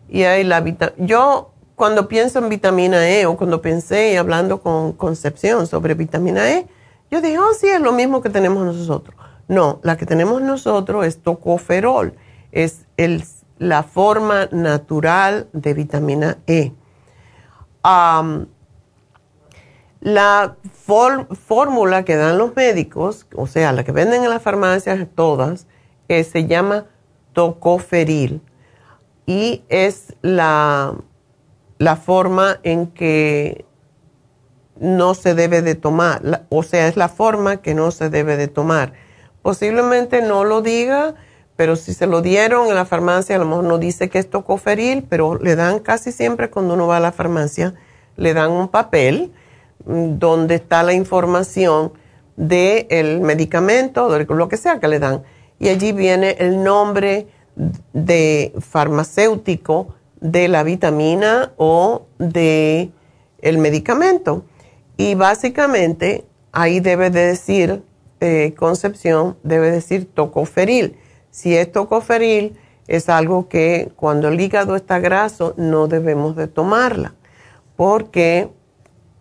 y hay la vitamina... Yo cuando pienso en vitamina E o cuando pensé hablando con Concepción sobre vitamina E, yo dije, oh, sí, es lo mismo que tenemos nosotros. No, la que tenemos nosotros es tocoferol, es el, la forma natural de vitamina E. la fórmula que dan los médicos, o sea, la que venden en las farmacias todas, eh, se llama tocoferil y es la, la forma en que no se debe de tomar, o sea, es la forma que no se debe de tomar. Posiblemente no lo diga, pero si se lo dieron en la farmacia, a lo mejor no dice que es tocoferil, pero le dan casi siempre cuando uno va a la farmacia, le dan un papel mm, donde está la información del medicamento, de lo que sea que le dan. Y allí viene el nombre de farmacéutico de la vitamina o de el medicamento. Y básicamente ahí debe de decir, eh, Concepción, debe decir tocoferil. Si es tocoferil, es algo que cuando el hígado está graso no debemos de tomarla, porque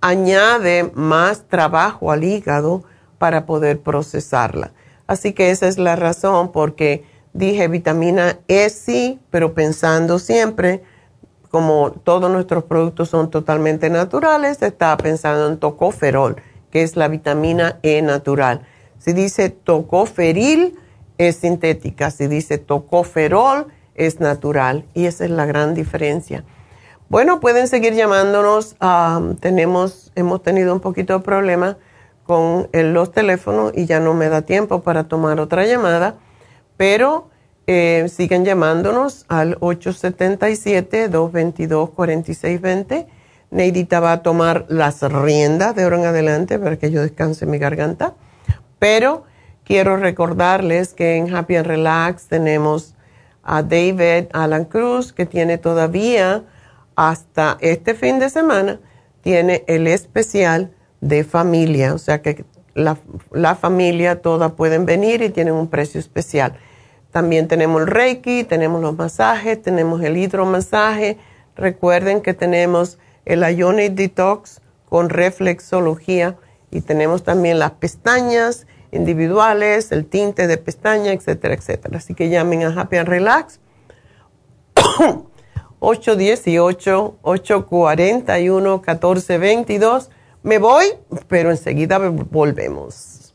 añade más trabajo al hígado para poder procesarla. Así que esa es la razón porque dije vitamina E sí, pero pensando siempre, como todos nuestros productos son totalmente naturales, estaba pensando en tocoferol, que es la vitamina E natural. Si dice tocoferil, es sintética. Si dice tocoferol, es natural. Y esa es la gran diferencia. Bueno, pueden seguir llamándonos. tenemos, hemos tenido un poquito de problema con los teléfonos y ya no me da tiempo para tomar otra llamada, pero eh, siguen llamándonos al 877-222-4620. Neidita va a tomar las riendas de ahora en adelante para que yo descanse mi garganta, pero quiero recordarles que en Happy and Relax tenemos a David Alan Cruz, que tiene todavía hasta este fin de semana tiene el especial de familia, o sea que la, familia toda pueden venir y tienen un precio especial. También tenemos el Reiki, tenemos los masajes, tenemos el hidromasaje. Recuerden que tenemos el Ionic Detox con reflexología y tenemos también las pestañas individuales, el tinte de pestaña, etcétera, etcétera. Así que llamen a Happy and Relax 818-841-1422. Me voy, pero enseguida volvemos.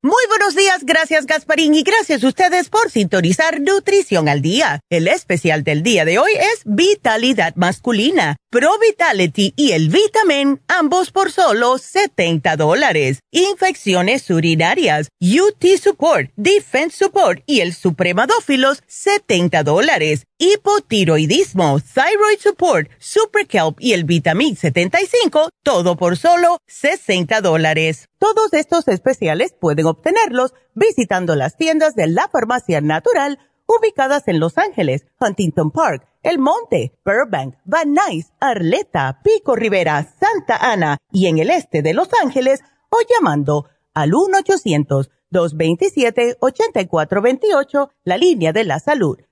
Muy buenos días, gracias Gasparín y gracias a ustedes por sintonizar Nutrición al Día. El especial del día de hoy es Vitalidad Masculina, Pro Vitality y el Vitamin, ambos por solo 70 dólares. Infecciones urinarias, UT Support, Defense Support y el Supremadófilos, 70 dólares hipotiroidismo, thyroid support, super kelp y el vitamin 75, todo por solo 60 dólares. Todos estos especiales pueden obtenerlos visitando las tiendas de la farmacia natural ubicadas en Los Ángeles, Huntington Park, El Monte, Burbank, Van Nuys, Arleta, Pico Rivera, Santa Ana y en el este de Los Ángeles o llamando al 1-800-227-8428, la línea de la salud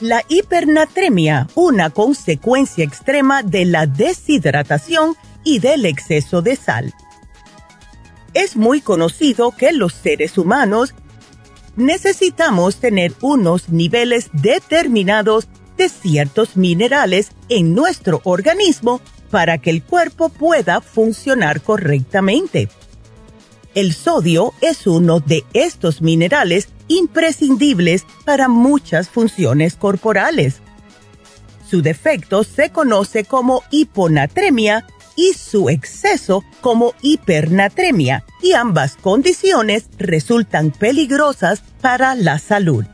La hipernatremia, una consecuencia extrema de la deshidratación y del exceso de sal. Es muy conocido que los seres humanos necesitamos tener unos niveles determinados de ciertos minerales en nuestro organismo para que el cuerpo pueda funcionar correctamente. El sodio es uno de estos minerales imprescindibles para muchas funciones corporales. Su defecto se conoce como hiponatremia y su exceso como hipernatremia y ambas condiciones resultan peligrosas para la salud.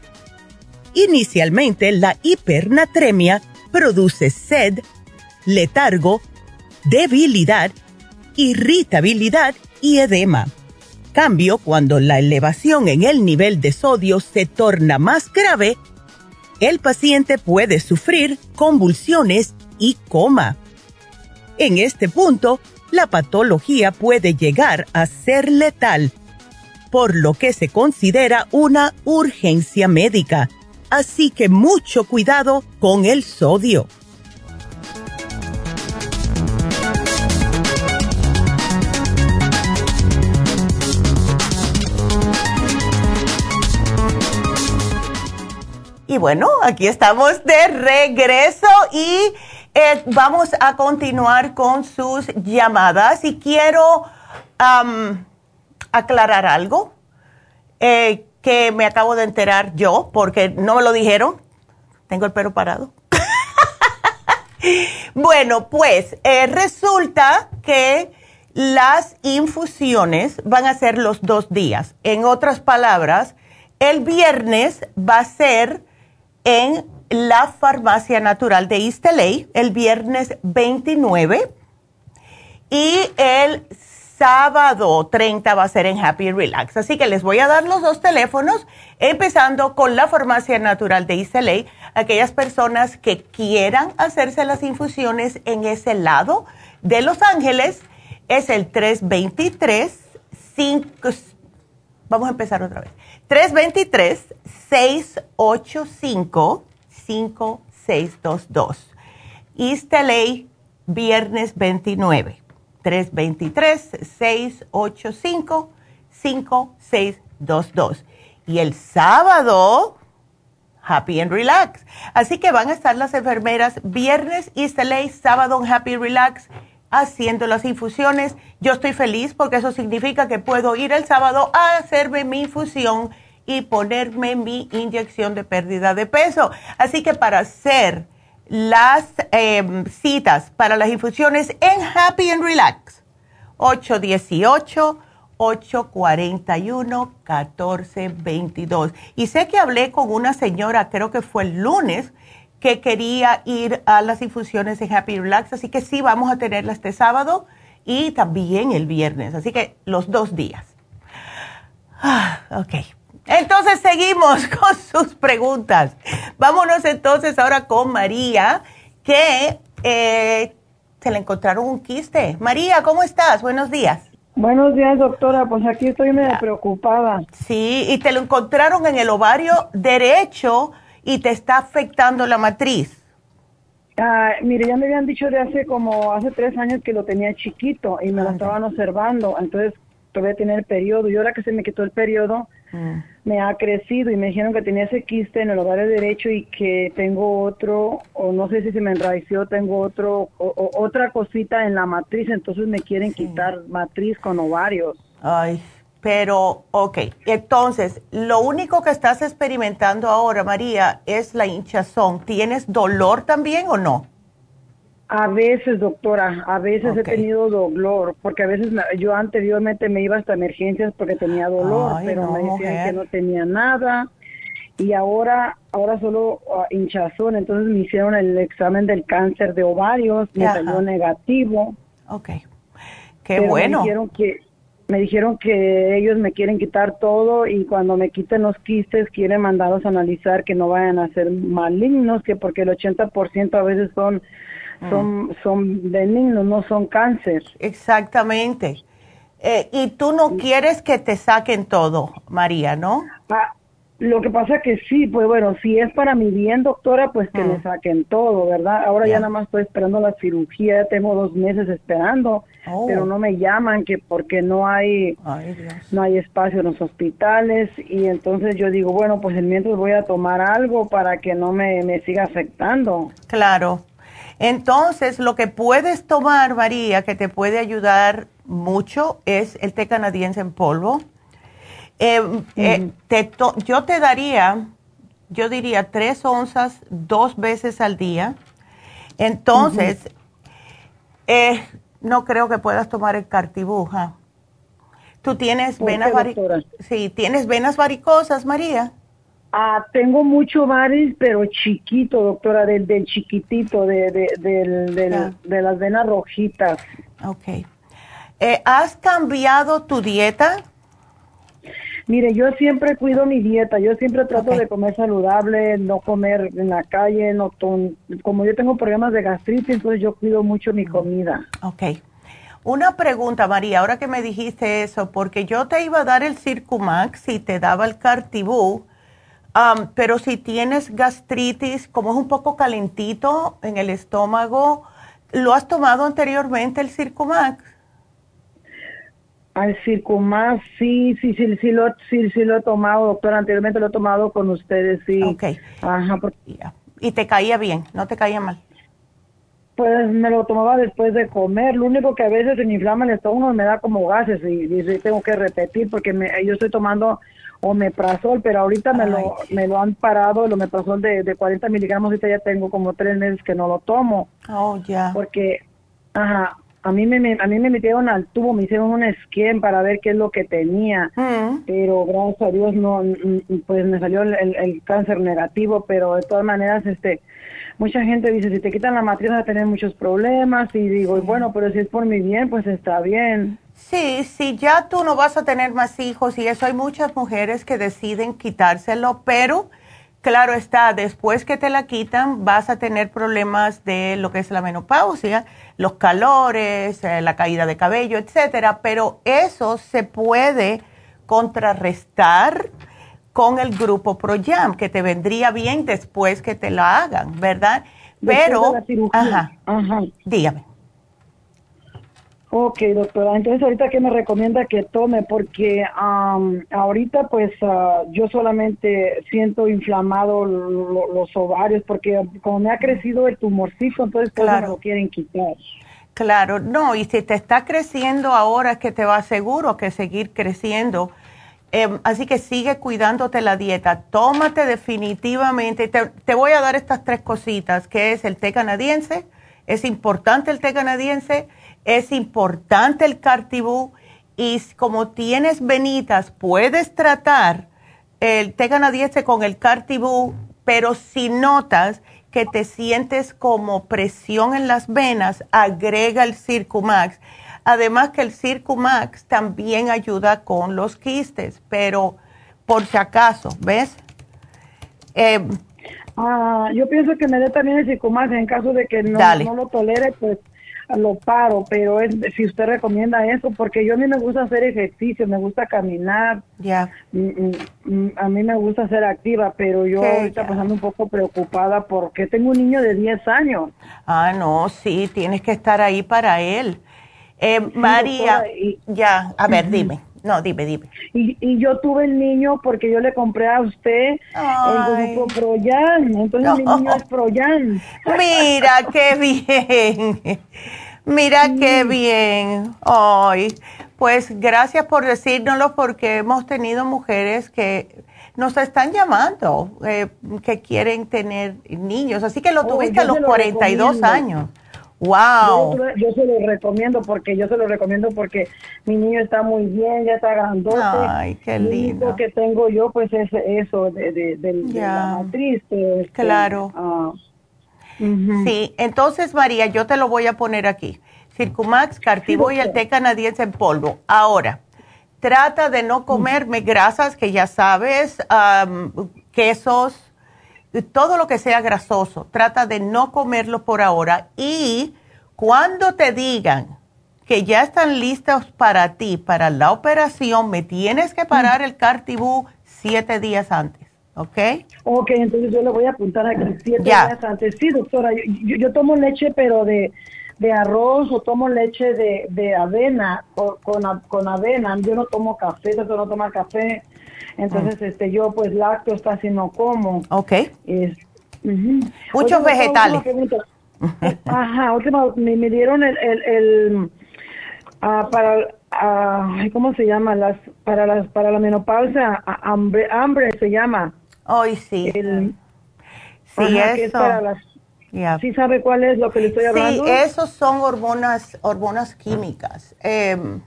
Inicialmente la hipernatremia produce sed, letargo, debilidad, irritabilidad y edema. Cambio, cuando la elevación en el nivel de sodio se torna más grave, el paciente puede sufrir convulsiones y coma. En este punto, la patología puede llegar a ser letal, por lo que se considera una urgencia médica. Así que mucho cuidado con el sodio. Y bueno, aquí estamos de regreso y eh, vamos a continuar con sus llamadas y quiero aclarar algo eh, que me acabo de enterar yo porque no me lo dijeron. Tengo el pelo parado. bueno, pues eh, resulta que las infusiones van a ser los dos días. En otras palabras, el viernes va a ser en la Farmacia Natural de East el viernes 29 y el sábado 30 va a ser en Happy Relax. Así que les voy a dar los dos teléfonos, empezando con la Farmacia Natural de East aquellas personas que quieran hacerse las infusiones en ese lado de Los Ángeles, es el 323 5 Vamos a empezar otra vez. 323-685-5622. East viernes 29. 323-685-5622. Y el sábado, Happy and Relax. Así que van a estar las enfermeras viernes East sábado Happy Relax haciendo las infusiones. Yo estoy feliz porque eso significa que puedo ir el sábado a hacerme mi infusión y ponerme mi inyección de pérdida de peso. Así que para hacer las em, citas para las infusiones en Happy and Relax, 818-841-1422. Y sé que hablé con una señora, creo que fue el lunes, que quería ir a las infusiones en Happy Relax, así que sí vamos a tenerla este sábado y también el viernes, así que los dos días. Ah, ok. Entonces seguimos con sus preguntas. Vámonos entonces ahora con María, que eh, se le encontraron un quiste. María, ¿cómo estás? Buenos días. Buenos días, doctora. Pues aquí estoy medio preocupada. Sí, y te lo encontraron en el ovario derecho y te está afectando la matriz? Ah, mire, ya me habían dicho de hace como hace tres años que lo tenía chiquito y me lo estaban observando, entonces todavía tenía el periodo y ahora que se me quitó el periodo mm. me ha crecido y me dijeron que tenía ese quiste en el ovario derecho y que tengo otro o no sé si se me enraició, tengo otro o, otra cosita en la matriz, entonces me quieren quitar matriz con ovarios. Ay, pero, ok, entonces, lo único que estás experimentando ahora, María, es la hinchazón. ¿Tienes dolor también o no? A veces, doctora, a veces he tenido dolor, porque a veces yo anteriormente me iba hasta emergencias porque tenía dolor, pero me decían que no tenía nada y ahora ahora solo ah, hinchazón, entonces me hicieron el examen del cáncer de ovarios, me salió negativo. Ok, qué bueno. Me dijeron que me dijeron que ellos me quieren quitar todo y cuando me quiten los quistes quieren mandarlos a analizar que no vayan a ser malignos, que porque el 80% a veces son mm. son son benignos, no son cáncer. Exactamente. Eh, y tú no quieres que te saquen todo, María, ¿no? Ah, Lo que pasa que sí, pues bueno, si es para mi bien, doctora, pues que me saquen todo, ¿verdad? Ahora ya nada más estoy esperando la cirugía, ya tengo dos meses esperando, Oh. pero no me llaman que porque no hay no hay espacio en los hospitales y entonces yo digo, bueno, pues el mientras voy a tomar algo para que no me, me siga afectando. Claro. Entonces, lo que puedes tomar, María, que te puede ayudar mucho, es el té canadiense en polvo. Eh, eh, te to- yo te daría, yo diría, tres onzas dos veces al día. Entonces, eh, no creo que puedas tomar el cartibuja. Tú tienes ¿Por venas qué, vari- doctora? Sí, tienes venas varicosas, María. Ah, tengo mucho varis, pero chiquito, doctora, del, del chiquitito, de, de, del- de las venas rojitas. Ok. Eh, ¿Has cambiado tu dieta? Mire, yo siempre cuido mi dieta, yo siempre trato de comer saludable, no comer en la calle, no como yo tengo problemas de gastritis, entonces yo cuido mucho mi comida. Ok. Una pregunta, María, ahora que me dijiste eso, porque yo te iba a dar el Circumax y te daba el Cartibú, am, pero si tienes gastritis, como es un poco calentito en el estómago, ¿lo has tomado anteriormente el Circumax? Al Circumax, sí, sí, sí, sí lo, sí, sí lo he tomado, doctora, anteriormente lo he tomado con ustedes, sí. Ok. Ajá, porque. Y te caía bien, no te caía mal. Pues me lo tomaba después de comer. Lo único que a veces se me inflama el estómago y me da como gases y, y tengo que repetir porque me, yo estoy tomando omeprazol, pero ahorita me lo, me lo han parado, el omeprazol de, de 40 miligramos, ahorita ya tengo como tres meses que no lo tomo Oh, ya. porque, ajá, a mí me, me- a mí me metieron al tubo, me hicieron un scan para ver qué es lo que tenía Mm, pero gracias a Dios no pues me salió el, el- el cáncer negativo pero de todas maneras este mucha gente dice si te quitan la matriz vas a tener muchos problemas y digo bueno pero si es por mi bien pues está bien. Sí, sí, ya tú no vas a tener más hijos y eso hay muchas mujeres que deciden quitárselo, pero claro está, después que te la quitan vas a tener problemas de lo que es la menopausia, los calores, eh, la caída de cabello, etcétera, pero eso se puede contrarrestar con el grupo ProYam, que te vendría bien después que te la hagan, ¿verdad? Pero, de la cirugía. ajá, ajá dígame. Ok, doctora. Entonces, ahorita, ¿qué me recomienda que tome? Porque am, ahorita, pues, ah, yo solamente siento inflamado lo- lo- los ovarios, porque como me ha crecido el tumorcito, entonces, pues, Claro. me lo quieren quitar. Claro, no, y si te está creciendo ahora es que te va seguro que seguir creciendo. Em, así que sigue cuidándote la dieta. Tómate definitivamente, te, te voy a dar estas tres cositas, que es el té canadiense, es importante el té canadiense, es importante el cartibú y como tienes venitas, puedes tratar el té canadiense con el cartibú, pero si notas que te sientes como presión en las venas, agrega el Circumax. Además que el Circumax también ayuda con los quistes, pero por si acaso, ¿ves? Eh, Ah, yo pienso que me dé también el Circumax en caso de que no, no lo tolere, pues lo paro, pero es si usted recomienda eso, porque yo a mí me gusta hacer ejercicio, me gusta caminar, ya, mm, mm, mm, a mí me gusta ser activa, pero yo Sí, ahorita ya. pues ando un poco preocupada porque tengo un niño de 10 años. ah, no, sí, tienes que estar ahí para él. Eh, María, y- ya, a ver, dime, no, dime, dime. Y, y yo tuve el niño porque yo le compré a usted Ay. el grupo Proyan, entonces mi niño es Proyan. Mira qué bien. Mira qué bien. Ay, pues gracias por decírnoslo porque hemos tenido mujeres que nos están llamando, eh, que quieren tener niños. Así que lo Oh, tuviste a los lo 42 recomiendo. años. Wow. Yo, yo se lo recomiendo porque yo se lo recomiendo porque mi niño está muy bien, ya está grandote. Ay, qué Lo lindo. único que tengo yo pues es eso de, de, de- de Ya. la matriz. este, Claro. ah. Sí, entonces María, yo te lo voy a poner aquí. Circumax, Cartibo y el té canadiense en polvo. Ahora, trata de no comerme grasas que ya sabes, am, quesos, todo lo que sea grasoso. Trata de no comerlo por ahora. Y cuando te digan que ya están listos para ti, para la operación, me tienes que parar el Cartibú siete días antes. ¿ok? Ok, entonces yo le voy a apuntar aquí siete días antes. Sí, doctora, yo, yo- yo tomo leche, pero de, de arroz o tomo leche de, de avena o con, con avena. Yo no tomo café, de no tomar café. Entonces, Mm. este, yo pues lácteos casi no como. Ok. Es. Muchos vegetales. Ajá, última, me, me dieron el, el, el, ah, para, ay, ¿cómo se llama? Las, para las, para la menopausia, ah, hambre, hambre se llama. Hoy sí. El, sí, ajá, que es eso. para las, Ya. ¿Sí sabe cuál es lo que le estoy hablando? Sí, esos son hormonas, hormonas químicas. Em,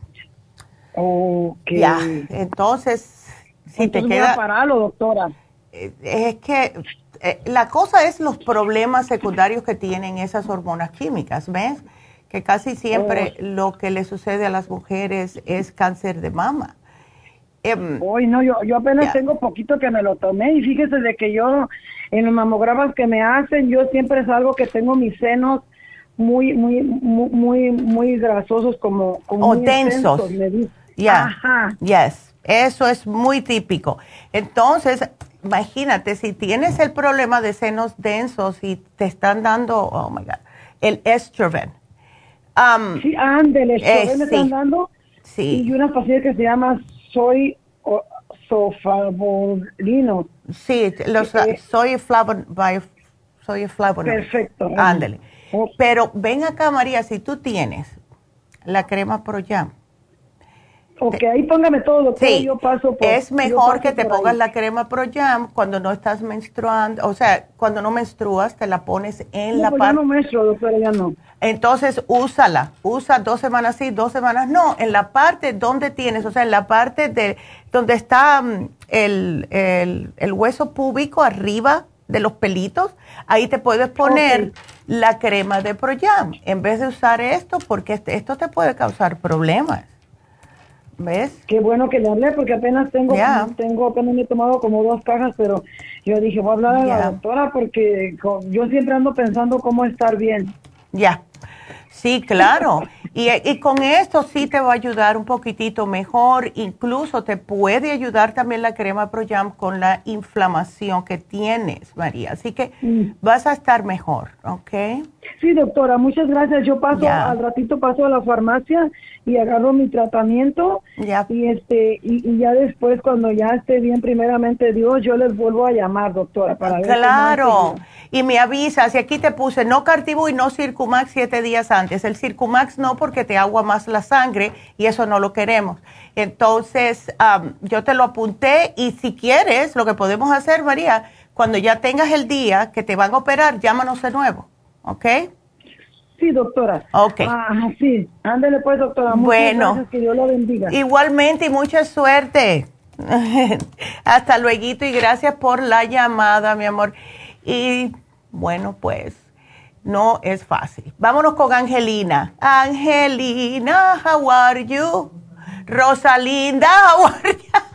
Ok. Ya, entonces, si te voy queda... a pararlo, doctora. Eh, Es que eh, la cosa es los problemas secundarios que tienen esas hormonas químicas, ¿ves? Que casi siempre Oh. lo que le sucede a las mujeres es cáncer de mama. Em, Hoy no, yo, yo apenas tengo poquito que me lo tomé y fíjese de que yo en los mamogramas que me hacen, yo siempre salgo que tengo mis senos muy, muy, muy, muy, muy grasosos como, como O muy densos. extensos, me dice. Ya, Ajá. yes, eso es muy típico. Entonces, imagínate, si tienes el problema de senos densos y te están dando, oh my God, el estrogen. um, Sí, ándele, Eh, me sí. están dando sí, y una pastilla que se llama soy o- sofavolino. sí, los, eh, soy flavon, by- soy. Perfecto. Ándale. Oh. Pero ven acá, María, si tú tienes la crema Pro Jam, Ok, ahí póngame todo, doctora, Sí, yo paso por... es yo mejor que te pongas ahí. la crema Pro Jam cuando no estás menstruando, o sea, cuando no menstruas te la pones en No, la pues parte. no muestro, doctora, ya no. Entonces, úsala, usa dos semanas sí, dos semanas no, en la parte donde tienes, o sea, en la parte de donde está mm, el, el- el hueso púbico arriba de los pelitos, ahí te puedes poner la crema de Proyam, en vez de usar esto, porque este- esto te puede causar problemas. ¿Ves? Qué bueno que le hablé porque apenas tengo, Ya. tengo apenas me he tomado como dos cajas, pero yo dije, voy a hablar a la doctora porque yo siempre ando pensando cómo estar bien. Ya. Sí, claro. Y, y con esto sí te va a ayudar un poquitito mejor. Incluso te puede ayudar también la crema ProYam con la inflamación que tienes, María. Así que Mm. vas a estar mejor, ¿ok? Sí, doctora, muchas gracias. Yo paso, Ya. al ratito paso a la farmacia y agarro mi tratamiento Ya. y este y, y ya después cuando ya esté bien primeramente Dios, yo les vuelvo a llamar, doctora, para Claro. Y me avisas, y aquí te puse no Cartibu y no Circumax siete días antes. El Circumax no porque te agua más la sangre y eso no lo queremos. Entonces, am, yo te lo apunté y si quieres, lo que podemos hacer, María, cuando ya tengas el día que te van a operar, llámanos de nuevo, ¿ok? Sí, doctora. Ok. Ah, sí. Ándele pues, doctora. Muchas Bueno. gracias, que Dios lo bendiga. Igualmente y mucha suerte. Hasta luego y gracias por la llamada, mi amor. Y bueno, pues no es fácil. Vámonos con Angelina. Angelina, how are you? Rosalinda, how are you?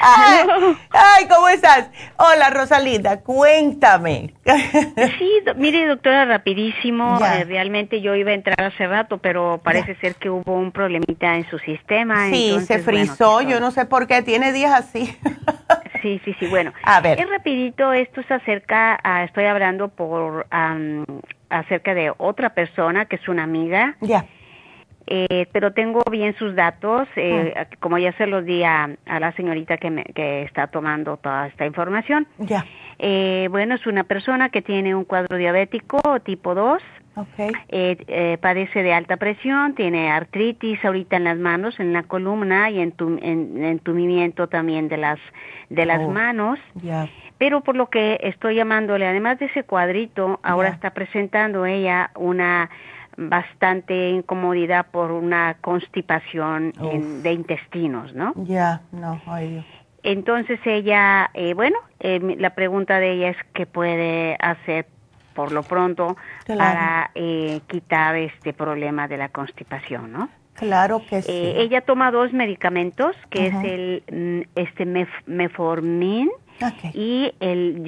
Ay, ay, ¿cómo estás? Hola, Rosalinda, cuéntame. Sí, do- mire doctora, rapidísimo, eh, realmente yo iba a entrar hace rato, pero parece ser que hubo un problemita en su sistema. Sí, entonces, se frizó, yo no sé por qué, tiene días así. Sí, sí, sí, bueno. A ver. Es rapidito, esto es acerca, ah, estoy hablando por am, acerca de otra persona que es una amiga, ya. Eh, pero tengo bien sus datos, eh, Ah. como ya se los di a, a la señorita que, me, que está tomando toda esta información. Ya. Eh, bueno, es una persona que tiene un cuadro diabético tipo 2, Ok. eh, eh, padece de alta presión, tiene artritis ahorita en las manos, en la columna y entum- en, entumimiento también de las de las Oh. manos. Ya. Pero por lo que estoy llamándole, además de ese cuadrito, ahora Ya. está presentando ella una bastante incomodidad por una constipación en- de intestinos, ¿no? Ya, no, Dios. Entonces ella, eh, bueno, eh, la pregunta de ella es qué puede hacer por lo pronto Claro. para eh, quitar este problema de la constipación, ¿no? Claro que sí. Eh, ella toma dos medicamentos, que es el mm, este mef- meformin Y el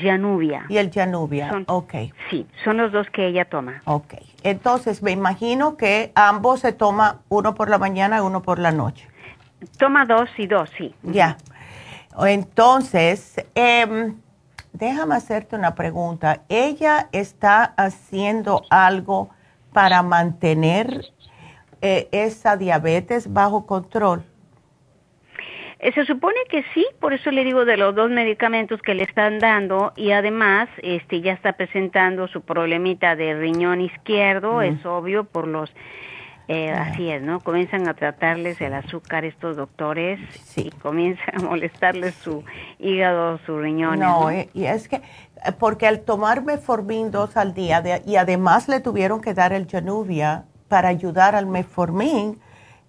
Januvia. Y el Janubia. Son- Ok, Sí, son los dos que ella toma. ok. Entonces, me imagino que ambos se toma uno por la mañana y uno por la noche. Toma dos y dos, sí. Ya. Entonces, em, déjame hacerte una pregunta. ¿Ella está haciendo algo para mantener eh, esa diabetes bajo control? Eh, se supone que sí, por eso le digo de los dos medicamentos que le están dando y además este ya está presentando su problemita de riñón izquierdo, es obvio por los eh, así es, ¿no? Comienzan a tratarles el azúcar estos doctores y comienzan a molestarles su hígado, su riñón. No, eh, y es que, porque al tomar Metformin dos al día y además le tuvieron que dar el Januvia para ayudar al Metformin,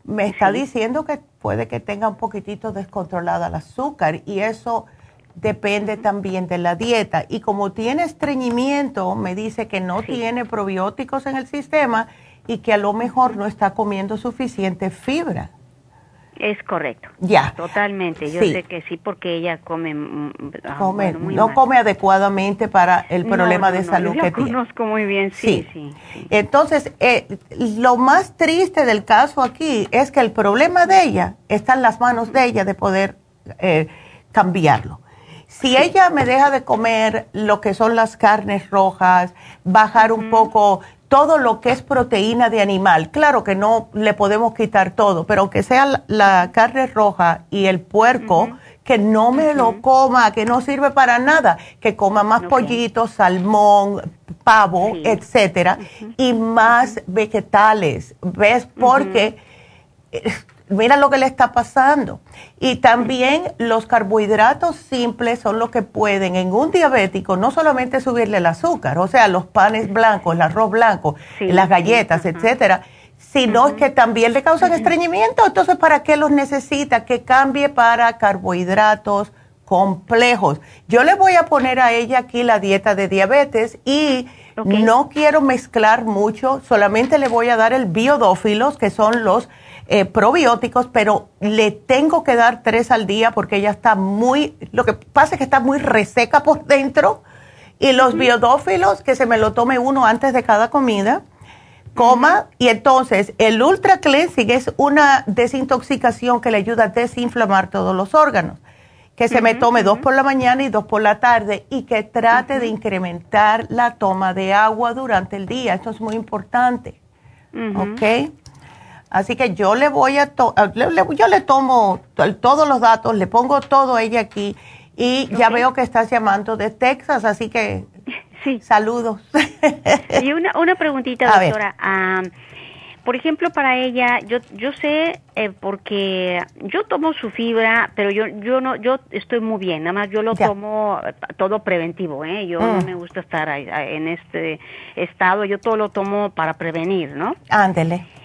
me está diciendo que puede que tenga un poquitito descontrolada el azúcar y eso depende también de la dieta. Y como tiene estreñimiento, me dice que no tiene probióticos en el sistema y que a lo mejor no está comiendo suficiente fibra. Es correcto. Ya. Totalmente. Yo sé que sí, porque ella come. Mm, ah, no come adecuadamente para el problema de salud que tiene. conozco muy bien, sí, sí. Entonces, eh, lo más triste del caso aquí es que el problema de ella está en las manos de ella de poder eh, cambiarlo. Si ella me deja de comer lo que son las carnes rojas, bajar un poco todo lo que es proteína de animal. Claro que no le podemos quitar todo, pero aunque sea la, carne roja y el puerco, que no me lo coma, que no sirve para nada, que coma más pollito, salmón, pavo, etcétera, y más vegetales. ¿Ves? Porque mira lo que le está pasando. Y también los carbohidratos simples son los que pueden en un diabético no solamente subirle el azúcar, o sea, los panes blancos, el arroz blanco, las galletas, etcétera, sino que también le causan estreñimiento. Entonces, ¿para qué los necesita? Que cambie para carbohidratos complejos. Yo le voy a poner a ella aquí la dieta de diabetes y no quiero mezclar mucho, solamente le voy a dar el biodófilos, que son los eh, probióticos, pero le tengo que dar tres al día porque ella está muy, lo que pasa es que está muy reseca por dentro. Y los biodófilos, que se me lo tome uno antes de cada comida, coma. Y entonces el Ultra Cleansing es una desintoxicación que le ayuda a desinflamar todos los órganos. Que se me tome dos por la mañana y dos por la tarde y que trate de incrementar la toma de agua durante el día. Esto es muy importante. ¿Ok? Así que yo le voy a, yo le tomo todos los datos, le pongo todo ella aquí y ya veo que estás llamando de Texas, así que sí. saludos. y una, una preguntita, doctora. por ejemplo, para ella, yo yo sé eh, porque yo tomo su fibra, pero yo yo no yo estoy muy bien, nada más yo lo tomo todo preventivo, ¿eh? Yo no mm. me gusta estar en este estado, yo todo lo tomo para prevenir, ¿no? Ándele.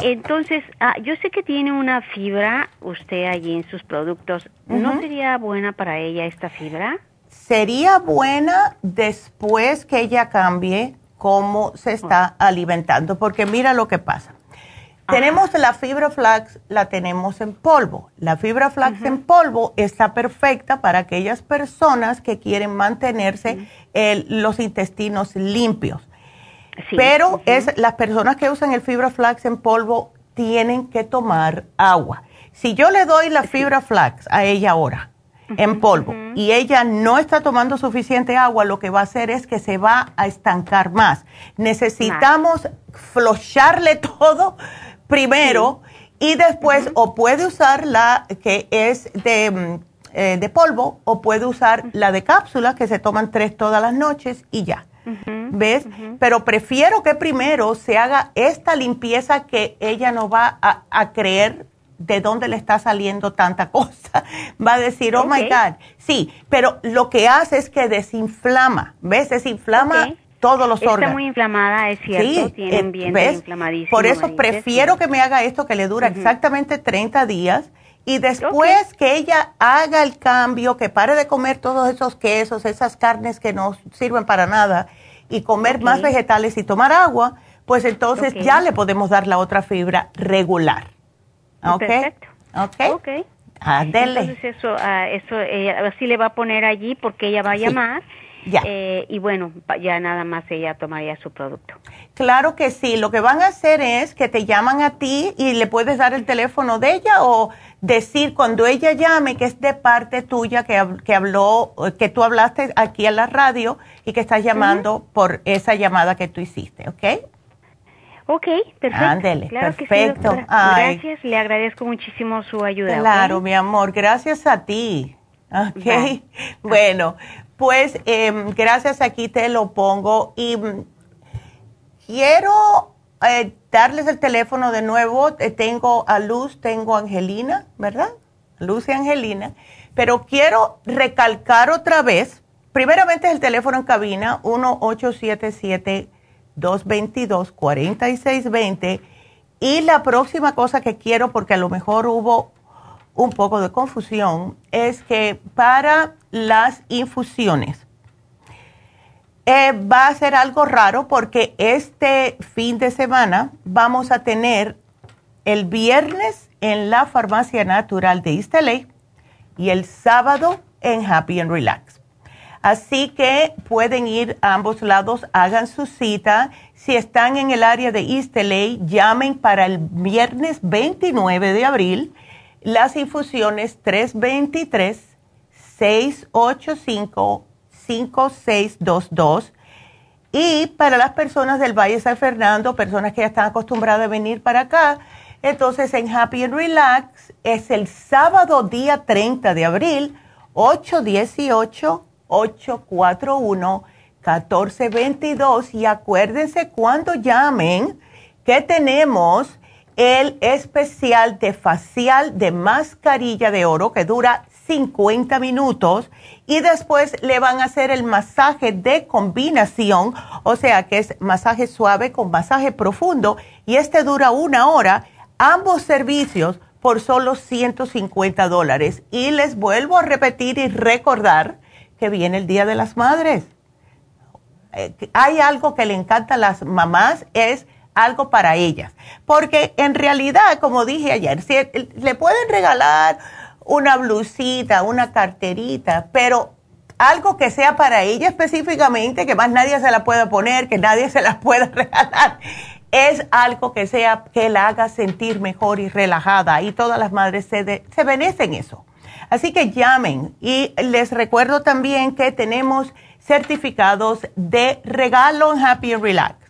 Entonces, ah, yo sé que tiene una fibra usted allí en sus productos. ¿No sería buena para ella esta fibra? Sería buena después que ella cambie cómo se está alimentando, porque mira lo que pasa. Tenemos la fibra flax, la tenemos en polvo. La fibra flax en polvo está perfecta para aquellas personas que quieren mantenerse los intestinos limpios. Pero es las personas que usan el fibra flax en polvo tienen que tomar agua. Si yo le doy la fibra flax a ella ahora en polvo y ella no está tomando suficiente agua, lo que va a hacer es que se va a estancar más. Necesitamos flocharle todo primero y después o puede usar la que es de, mm, eh, de polvo o puede usar la de cápsulas que se toman tres todas las noches y ya. ¿Ves? Pero prefiero que primero se haga esta limpieza que ella no va a, creer de dónde le está saliendo tanta cosa. Va a decir, oh my God. Sí, pero lo que hace es que desinflama. ¿Ves? Desinflama. todos los órganos. Está muy inflamada, es cierto, tiene un ¿ves? Por eso prefiero que me haga esto que le dura exactamente 30 días y después que ella haga el cambio, que pare de comer todos esos quesos, esas carnes que no sirven para nada, y comer más vegetales y tomar agua, pues entonces ya le podemos dar la otra fibra regular. ¿Ok? Perfecto. ¿Ok? okay. Entonces eso, uh, eso así le va a poner allí porque ella va a llamar Ya. Eh, y bueno, ya nada más ella tomaría su producto. Claro que sí. Lo que van a hacer es que te llaman a ti y le puedes dar el teléfono de ella o decir cuando ella llame que es de parte tuya que, que habló, que tú hablaste aquí en la radio y que estás llamando por esa llamada que tú hiciste, ¿ok? Ok, perfecto. Ándele, claro que sí, perfecto. doctora. Ay. Gracias, le agradezco muchísimo su ayuda. Claro, mi amor, gracias a ti. Ok. Bye. Bueno, pues em, gracias, aquí te lo pongo. Y mm, quiero eh, darles el teléfono de nuevo. Eh, tengo a Luz, tengo a Angelina, ¿verdad? Luz y Angelina. Pero quiero recalcar otra vez. Primeramente es el teléfono en cabina, 1-877-222-4620. Y la próxima cosa que quiero, porque a lo mejor hubo un poco de confusión, es que para las infusiones eh, va a ser algo raro porque este fin de semana vamos a tener el viernes en la farmacia natural de LA y el sábado en Happy and Relax. Así que pueden ir a ambos lados, hagan su cita. Si están en el área de East LA, llamen para el viernes 29 de abril. Las infusiones 323-685-5622. Y para las personas del Valle San Fernando, personas que ya están acostumbradas a venir para acá, entonces en Happy and Relax es el sábado día 30 de abril, 818-841-1422. Y acuérdense cuando llamen que tenemos el especial de facial de mascarilla de oro que dura 50 minutos y después le van a hacer el masaje de combinación, o sea que es masaje suave con masaje profundo y este dura una hora, ambos servicios por solo 150 dólares. Y les vuelvo a repetir y recordar que viene el Día de las Madres. Eh, hay algo que le encanta a las mamás, es algo para ellas. Porque en realidad, como dije ayer, si le pueden regalar una blusita, una carterita, pero algo que sea para ella específicamente, que más nadie se la pueda poner, que nadie se la pueda regalar, es algo que sea que la haga sentir mejor y relajada. Y todas las madres se, de, se merecen eso. Así que llamen. Y les recuerdo también que tenemos certificados de regalo en Happy and Relax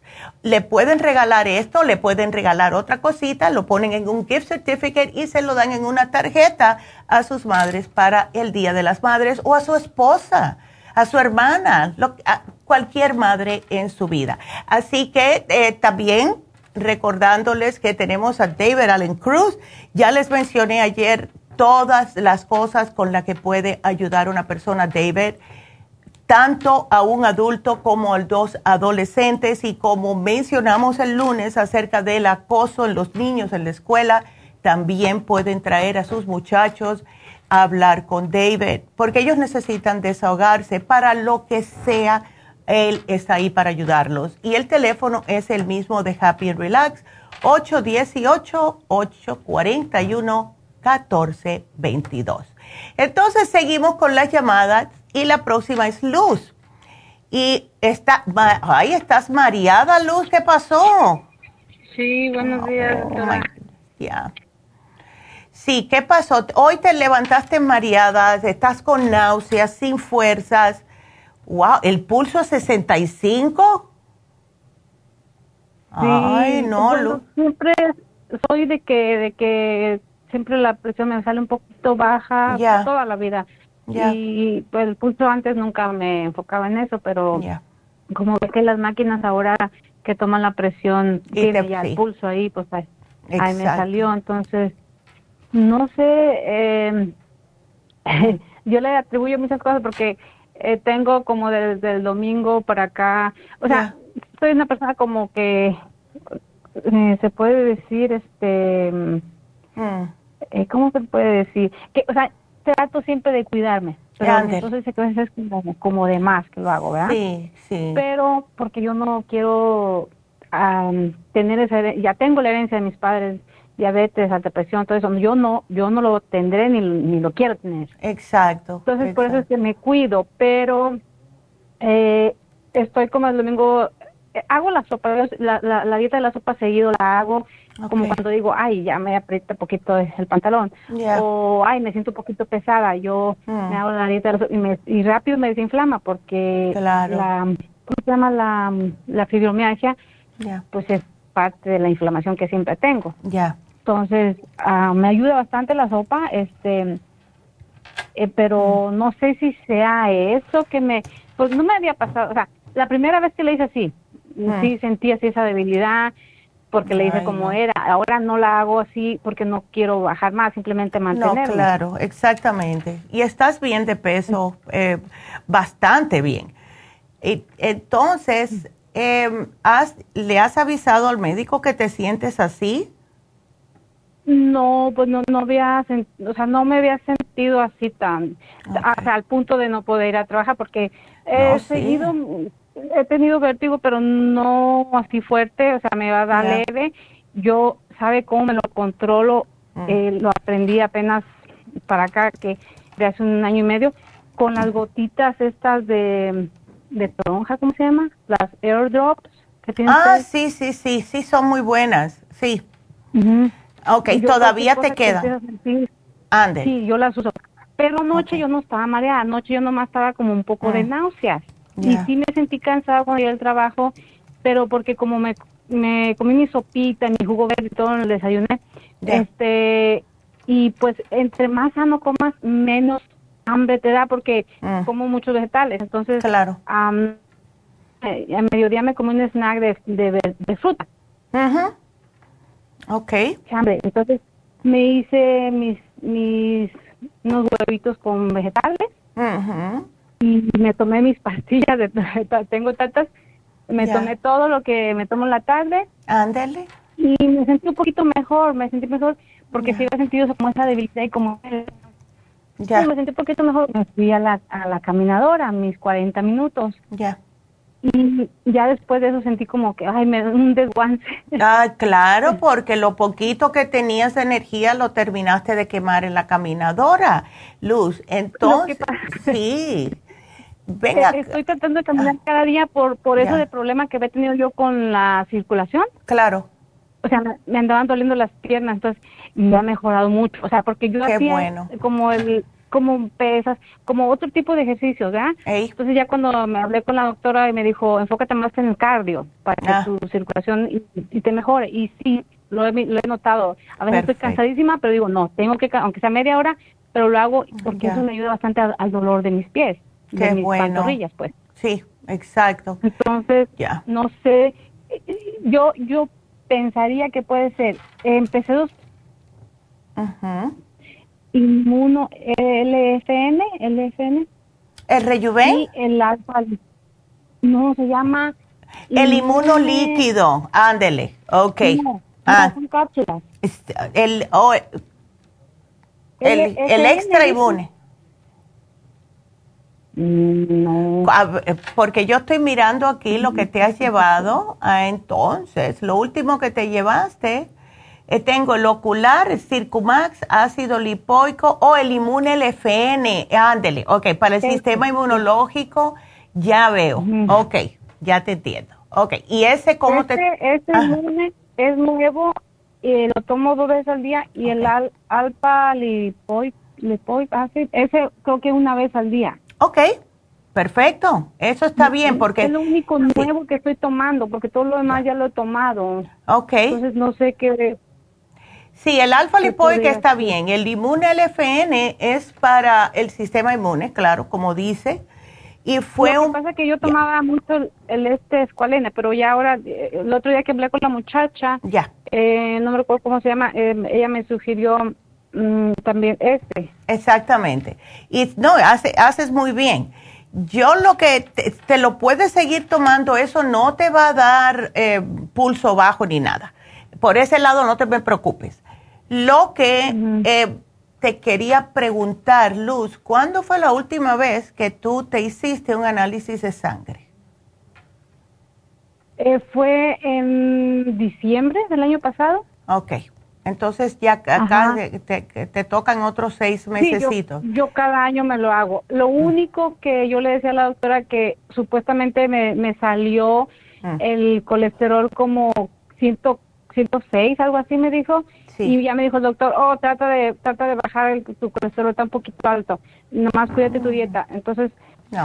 le pueden regalar esto, le pueden regalar otra cosita, lo ponen en un gift certificate y se lo dan en una tarjeta a sus madres para el Día de las Madres o a su esposa, a su hermana, a cualquier madre en su vida. Así que eh, también recordándoles que tenemos a David Allen Cruz, ya les mencioné ayer todas las cosas con las que puede ayudar una persona, David tanto a un adulto como a dos adolescentes y como mencionamos el lunes acerca del acoso en los niños en la escuela, también pueden traer a sus muchachos a hablar con David, porque ellos necesitan desahogarse para lo que sea, él está ahí para ayudarlos. Y el teléfono es el mismo de Happy and Relax, 818-841-1422. Entonces seguimos con las llamadas y la próxima es Luz. Y está, ahí estás mareada, Luz, ¿qué pasó? Sí, buenos días. Oh, ya. Sí, ¿qué pasó? Hoy te levantaste mareada, estás con náuseas, sin fuerzas. Wow, ¿el pulso a 65? Ay, no, Luz. Siempre soy de que, de que siempre la presión me sale un poquito baja toda la vida. Y pues el pulso antes nunca me enfocaba en eso, pero como ve que las máquinas ahora que toman la presión Y tiene te- ya sí. el pulso ahí, pues ahí, ahí me salió. Entonces, no sé, eh, yo le atribuyo muchas cosas porque eh, tengo como desde el domingo para acá, o sea, soy una persona como que eh, se puede decir, este, Mm, eh, ¿cómo se puede decir? Que, o sea, trato siempre de cuidarme, pero que a veces es como, como de más que lo hago, ¿verdad? Sí, sí. Pero porque yo no quiero am, tener esa, here- ya tengo la herencia de mis padres, diabetes, alta presión, todo eso, yo no, yo no lo tendré ni, ni lo quiero tener. Exacto. Entonces, por eso es que me cuido, pero Eh, estoy como el domingo, eh, hago la sopa, la, la, la dieta de la sopa seguido la hago, como cuando digo, ay, ya me aprieta un poquito el pantalón, o ay, me siento un poquito pesada, yo Mm. me hago la dieta y, me- y rápido me desinflama porque Claro. la, ¿cómo se llama? La, la fibromialgia, pues es parte de la inflamación que siempre tengo. Ya. Entonces, ah, me ayuda bastante la sopa, este, eh, pero Mm. no sé si sea eso que me, pues no me había pasado, o sea, la primera vez que le hice así, Mm. sí sentí así esa debilidad, porque le hice como no. era, ahora no la hago así porque no quiero bajar más, simplemente No, mantenerme. claro, exactamente. Y estás bien de peso, eh, bastante bien. Y, entonces, eh, ¿has, ¿le has avisado al médico que te sientes así? No, pues no, no había, o sea, no me había sentido así tan, hasta al punto de no poder ir a trabajar porque he No, sí. He tenido vértigo, pero no así fuerte, o sea, me va a dar leve. Yo, ¿sabe cómo me lo controlo? Mm. Eh, lo aprendí apenas para acá, que de hace un año y medio, con las gotitas estas de, de toronja, ¿cómo se llama? Las airdrops que tienen Ah, sí, sí, sí, sí, son muy buenas, sí. Ujú. Ok, yo todavía te cosa que quedan. empiece a sentir, Ande. Sí, yo las uso. Pero anoche yo no estaba mareada, anoche yo nomás estaba como un poco de Ah. Y sí me sentí cansada cuando llegué al trabajo, pero porque como me, me comí mi sopita, mi jugo verde y todo en el desayuné, este, y pues entre más sano comas, menos hambre te da porque Mm. como muchos vegetales. Entonces, Claro. eh, a mediodía me comí un snack de, de, fruta. Ujú. Ok. hambre. Entonces me hice mis, mis unos huevitos con vegetales Ujú. Y me tomé mis pastillas de tengo tantas me Ya. tomé todo lo que me tomo en la tarde Ándele. y me sentí un poquito mejor me sentí mejor porque Ya. sí había sentido como esa debilidad y como Ya. Sí, me sentí un poquito mejor me fui a la, a la caminadora mis 40 minutos Ya. y ya después de eso sentí como que ay me un desguance Ah, claro, porque lo poquito que tenías de energía lo terminaste de quemar en la caminadora, Luz. Entonces, sí. Venga, Eh, Estoy tratando de caminar cada día por por eso de problema que había tenido yo con la circulación. claro. O sea, me, andaban doliendo las piernas, entonces me ha mejorado mucho. O sea, porque yo Qué hacía bueno. como el como pesas, como otro tipo de ejercicios, ¿verdad? Ey. Entonces ya cuando me hablé con la doctora y me dijo, enfócate más en el cardio para que Ah. tu circulación y, y te mejore. Y sí, lo he, lo he notado. A veces estoy cansadísima, pero digo, no, tengo que, aunque sea media hora, pero lo hago porque Ya. eso me ayuda bastante al, al dolor de mis pies, Qué de mis bueno. pantorrillas, pues. Sí, exacto. Entonces, Ya. no sé, yo yo pensaría que puede ser, empecé dos Ujú. inmuno LFN, LFN ¿El rejuven? el alfa, no, se llama... El inmune- inmunolíquido. Ándele. Ok. No, Ah, son cápsulas. este, el, oh, el, LFN, el extra inmune. No. A ver, Porque yo estoy mirando aquí lo que te has llevado. Ah, entonces, lo último que te llevaste, eh, tengo el ocular, el Circumax, ácido lipoico o el inmune LFN. Ándele, ok, para el sistema inmunológico, ya veo. Ujú. Ok, ya te entiendo. Ok, ¿y ese cómo este, te...? este Ajá. inmune es nuevo, eh, lo tomo dos veces al día y el al, alfa lipoic, lipoic acid, ese creo que una vez al día. Ok, perfecto. Eso está bien porque... Es lo único nuevo que estoy tomando, porque todo lo demás ya lo he tomado. Ok. Entonces no sé qué. Sí, el alfa ¿Qué lipoic podría está bien. El inmune LFN es para el sistema inmune, claro, como dice. Y fue lo que un... pasa que yo tomaba mucho el, este escualene, pero ya ahora, eh, el otro día que hablé con la muchacha, Ya, eh, no me recuerdo cómo se llama, eh, ella me sugirió mm, también este. exactamente. Y no, hace- haces muy bien. Yo lo que te, te lo puedes seguir tomando, eso no te va a dar eh, pulso bajo ni nada. Por ese lado no te me preocupes. Lo que eh, te quería preguntar, Luz, ¿cuándo fue la última vez que tú te hiciste un análisis de sangre? Eh, fue en diciembre del año pasado. Ok, Entonces ya acá te, te, tocan otros seis meses. Sí, yo, cada año me lo hago. Lo mm. único que yo le decía a la doctora que supuestamente me, me salió mm. el colesterol como 106, algo así me dijo. Y ya me dijo el doctor, oh, trata de, trata de bajar el, tu colesterol está un poquito alto. Nomás cuídate tu dieta. Entonces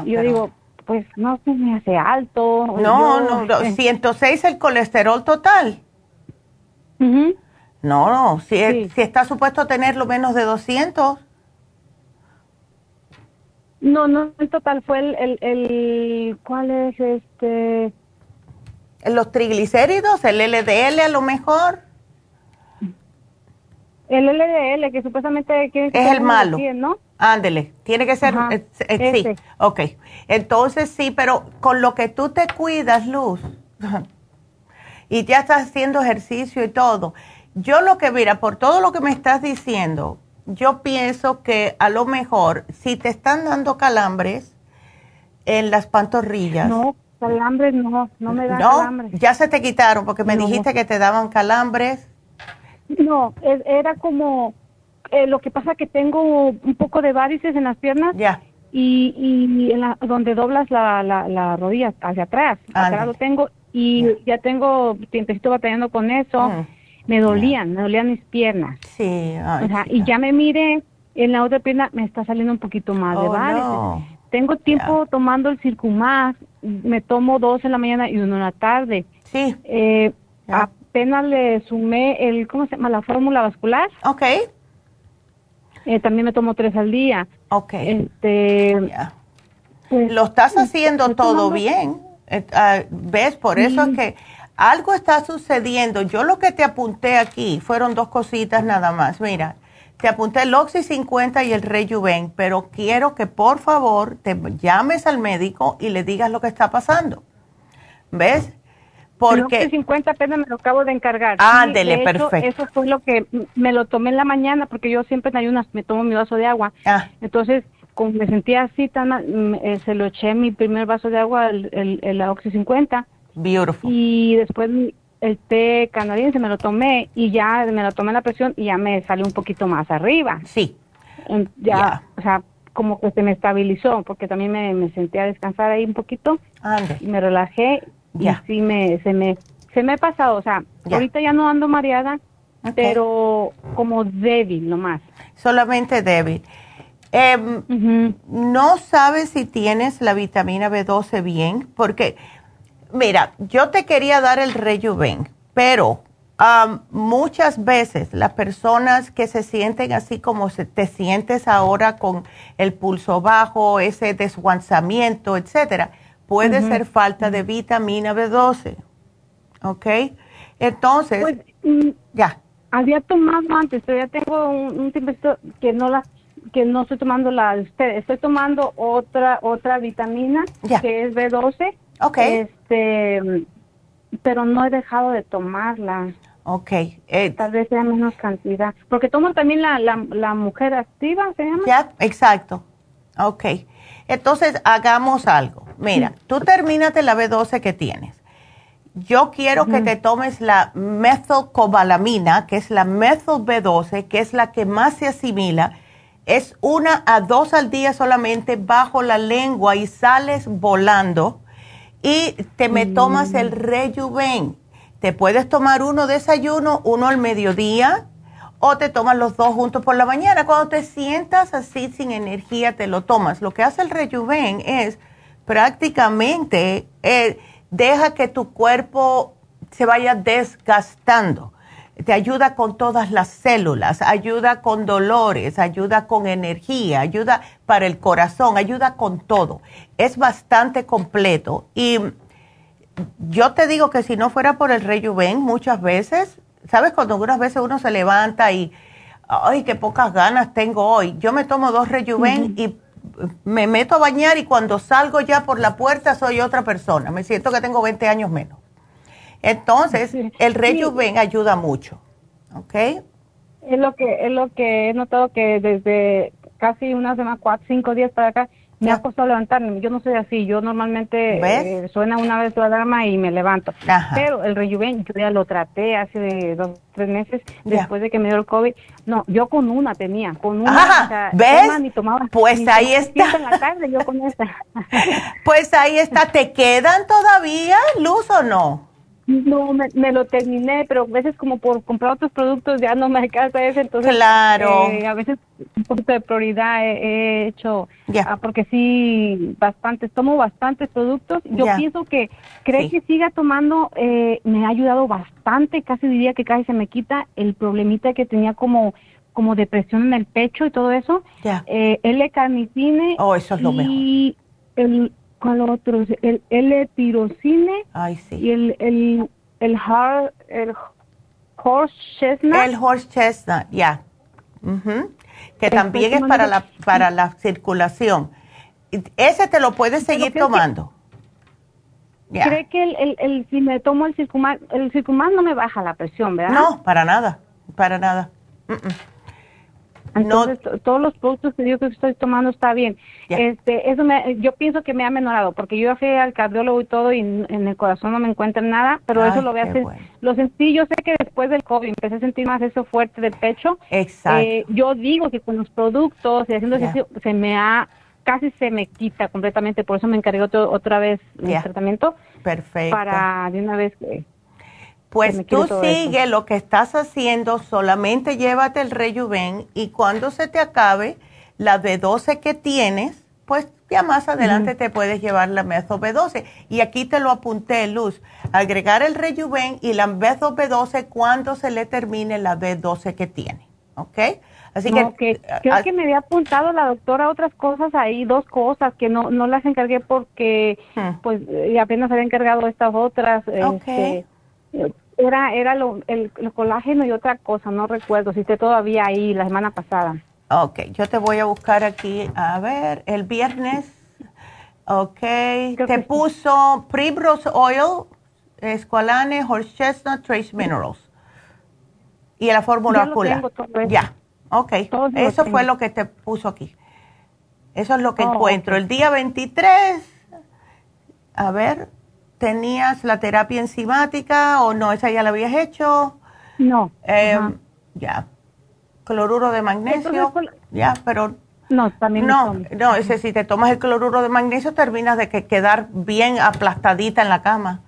yo digo, pues no se me hace alto. No, no, no, 106 el colesterol total. No, no, si, si está supuesto a tenerlo menos de 200. No, no, en total fue el, el, el, ¿cuál es este? Los triglicéridos, el LDL a lo mejor. El LDL, que supuestamente es el malo. ¿no? Ándele, tiene que ser, eh, eh, sí, ok. Entonces sí, pero con lo que tú te cuidas, Luz, y ya estás haciendo ejercicio y todo, yo lo que, mira, por todo lo que me estás diciendo, yo pienso que a lo mejor si te están dando calambres en las pantorrillas. No, calambres no, no me dan no, calambres. Ya se te quitaron porque me dijiste que te daban calambres. No, era como, eh, lo que pasa que tengo un poco de varices en las piernas. Ya. Y, y en la, donde doblas la, la, la rodilla hacia atrás. Atrás lo tengo y ya tengo tiempecito batallando con eso. Mm me dolían, me dolían mis piernas. Sí, o sea, y ya me mire en la otra pierna me está saliendo un poquito más de oh, varices. Tengo tiempo tomando el Circumax, me tomo dos en la mañana y uno en la tarde. Sí. Eh, apenas le sumé el, ¿cómo se llama? La fórmula vascular. Ok. Eh, también me tomo tres al día. Ok. Este, pues, Lo estás haciendo todo bien. Eh, ah, ¿Ves? Por eso es que algo está sucediendo. Yo lo que te apunté aquí fueron dos cositas nada más. Mira, te apunté el Oxy 50 y el Rejuven, pero quiero que por favor te llames al médico y le digas lo que está pasando. ¿Ves? Porque... El Oxy 50 apenas me lo acabo de encargar. Ándele, perfecto. Eso fue lo que me lo tomé en la mañana porque yo siempre en ayunas me tomo mi vaso de agua. Ah. Entonces, como me sentía así, tan, eh, se lo eché mi primer vaso de agua, el, el, el Oxy 50 Beautiful. Y después el té canadiense me lo tomé y ya me lo tomé la presión y ya me salió un poquito más arriba. Sí. Ya, o sea, como que se me estabilizó porque también me, me sentía a descansar ahí un poquito. Y me relajé y sí me, se me, se me ha pasado, o sea, ahorita ya no ando mareada, pero como débil nomás. Solamente débil. Em, no sabes si tienes la vitamina B12 bien, porque Mira, yo te quería dar el rejuven, pero muchas veces las personas que se sienten así como se, te sientes ahora con el pulso bajo, ese desguanzamiento, etcétera, puede ser falta de vitamina B12. ¿Ok? Entonces, pues, mm, ya. Había tomado antes, pero ya tengo un, un que no la que no estoy tomando la de usted, estoy tomando otra otra vitamina que es B12 Ok. Este, pero no he dejado de tomarla. Ok. Eh, Tal vez sea menos cantidad. Porque tomo también la, la, mujer activa, ¿se llama? Ya, exacto. Ok. Entonces, hagamos algo. Mira, tú termínate la B12 que tienes. Yo quiero que te tomes la methylcobalamina, que es la methyl B12, que es la que más se asimila. Es una a dos al día solamente bajo la lengua y sales volando y te me tomas el mm. rejuven. Te puedes tomar uno desayuno, uno al mediodía o te tomas los dos juntos por la mañana. Cuando te sientas así sin energía, te lo tomas. Lo que hace el rejuven es prácticamente eh, deja que tu cuerpo se vaya desgastando te ayuda con todas las células, ayuda con dolores, ayuda con energía, ayuda para el corazón, ayuda con todo. Es bastante completo. Y yo te digo que si no fuera por el rejuven, muchas veces, ¿sabes? Cuando algunas veces uno se levanta y, ay, qué pocas ganas tengo hoy. Yo me tomo dos rejuven y me meto a bañar y cuando salgo ya por la puerta soy otra persona. Me siento que tengo 20 años menos. Entonces, el rejuven ayuda mucho, ¿ok? Es lo que es lo que he notado que desde casi una semana, cuatro, cinco días para acá, me ha costado levantarme. Yo no soy así, yo normalmente eh, suena una vez la alarma y me levanto. Pero el rejuven yo ya lo traté hace dos, tres meses después de que me dio el COVID. No, yo con una tenía, con una. ¿Ves? pues ahí está. pues ahí está. ¿Te quedan todavía luz o no? No, me, lo terminé, pero a veces como por comprar otros productos ya no me alcanza ese, entonces claro. Eh, a veces un poquito de prioridad he, hecho, ah, porque sí, bastantes, tomo bastantes productos. Yo pienso que creo que siga tomando, eh, me ha ayudado bastante, casi diría que casi se me quita el problemita que tenía como como depresión en el pecho y todo eso. Ya. Eh, L-carnicine. Oh, eso es lo y El, ¿Cuál otro? El L-tirocine. Ay, sí. Y el, el, el, el horse chestnut. El horse chestnut, ya. Que también es para la, para la circulación. Ese te lo puedes seguir tomando. ¿Cree que el, el, el, si me tomo el circumal, el circumal no me baja la presión, verdad? No, para nada, para nada. Entonces, todos los productos que yo que estoy tomando está bien. Este, eso me, yo pienso que me ha mejorado, porque yo fui al cardiólogo y todo y en el corazón no me encuentran nada, pero eso lo voy a hacer. Lo sentí, yo sé que después del COVID empecé a sentir más eso fuerte del pecho. Exacto. Eh, yo digo que con los productos y haciendo ejercicio se me ha, casi se me quita completamente, por eso me encargué otra vez el tratamiento. Perfecto. Para de una vez que pues tú sigue lo que estás haciendo, solamente llévate el rejuven y cuando se te acabe la B12 que tienes, pues ya más adelante te puedes llevar la meso B12. Y aquí te lo apunté, Luz, agregar el rejuven y la meso B12 cuando se le termine la B12 que tiene, ¿ok? Así que, creo que me había apuntado la doctora otras cosas ahí, dos cosas que no no las encargué porque hmm. pues apenas había encargado estas otras. Okay. Este, era, era lo, el, colágeno y otra cosa, no recuerdo si esté todavía ahí la semana pasada. Ok, yo te voy a buscar aquí, a ver, el viernes, ok, te puso Primrose Oil, Esqualane, Horse Chestnut, Trace Minerals. Y la fórmula ocular. Ya, ok, eso fue lo que te puso aquí. Eso es lo que oh, encuentro. El día 23, a ver, ¿Tenías la terapia enzimática o no? ¿Esa ya la habías hecho? No. Eh, ya. Cloruro de magnesio. Ya, pero... No, también no. No, ese si te tomas el cloruro de magnesio terminas de que quedar bien aplastadita en la cama.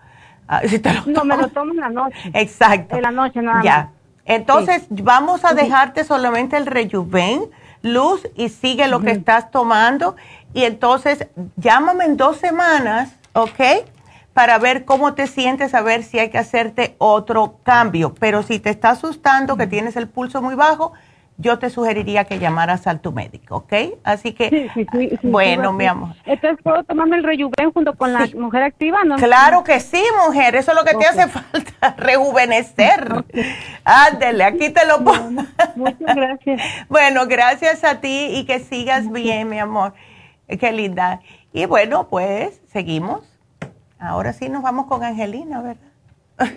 Ah, no, me lo tomo en la noche. Exacto. En la noche nada Ya. Entonces, vamos a dejarte solamente el rejuven, luz, y sigue lo que estás tomando. Y entonces, llámame en dos semanas, ¿ok? Para ver cómo te sientes, a ver si hay que hacerte otro cambio. Pero si te está asustando que tienes el pulso muy bajo, yo te sugeriría que llamaras a tu médico, ¿ok? Así que, bueno, mi amor. Entonces, ¿puedo tomarme el rejuven junto con la mujer activa? ¿no? Claro que sí, mujer, eso es lo que te hace falta, rejuvenecer. Ándele, aquí te lo pongo. muchas gracias. bueno, gracias a ti y que sigas bien, mi amor. Qué linda. Y bueno, pues, seguimos. Ahora sí nos vamos con Angelina, ¿verdad?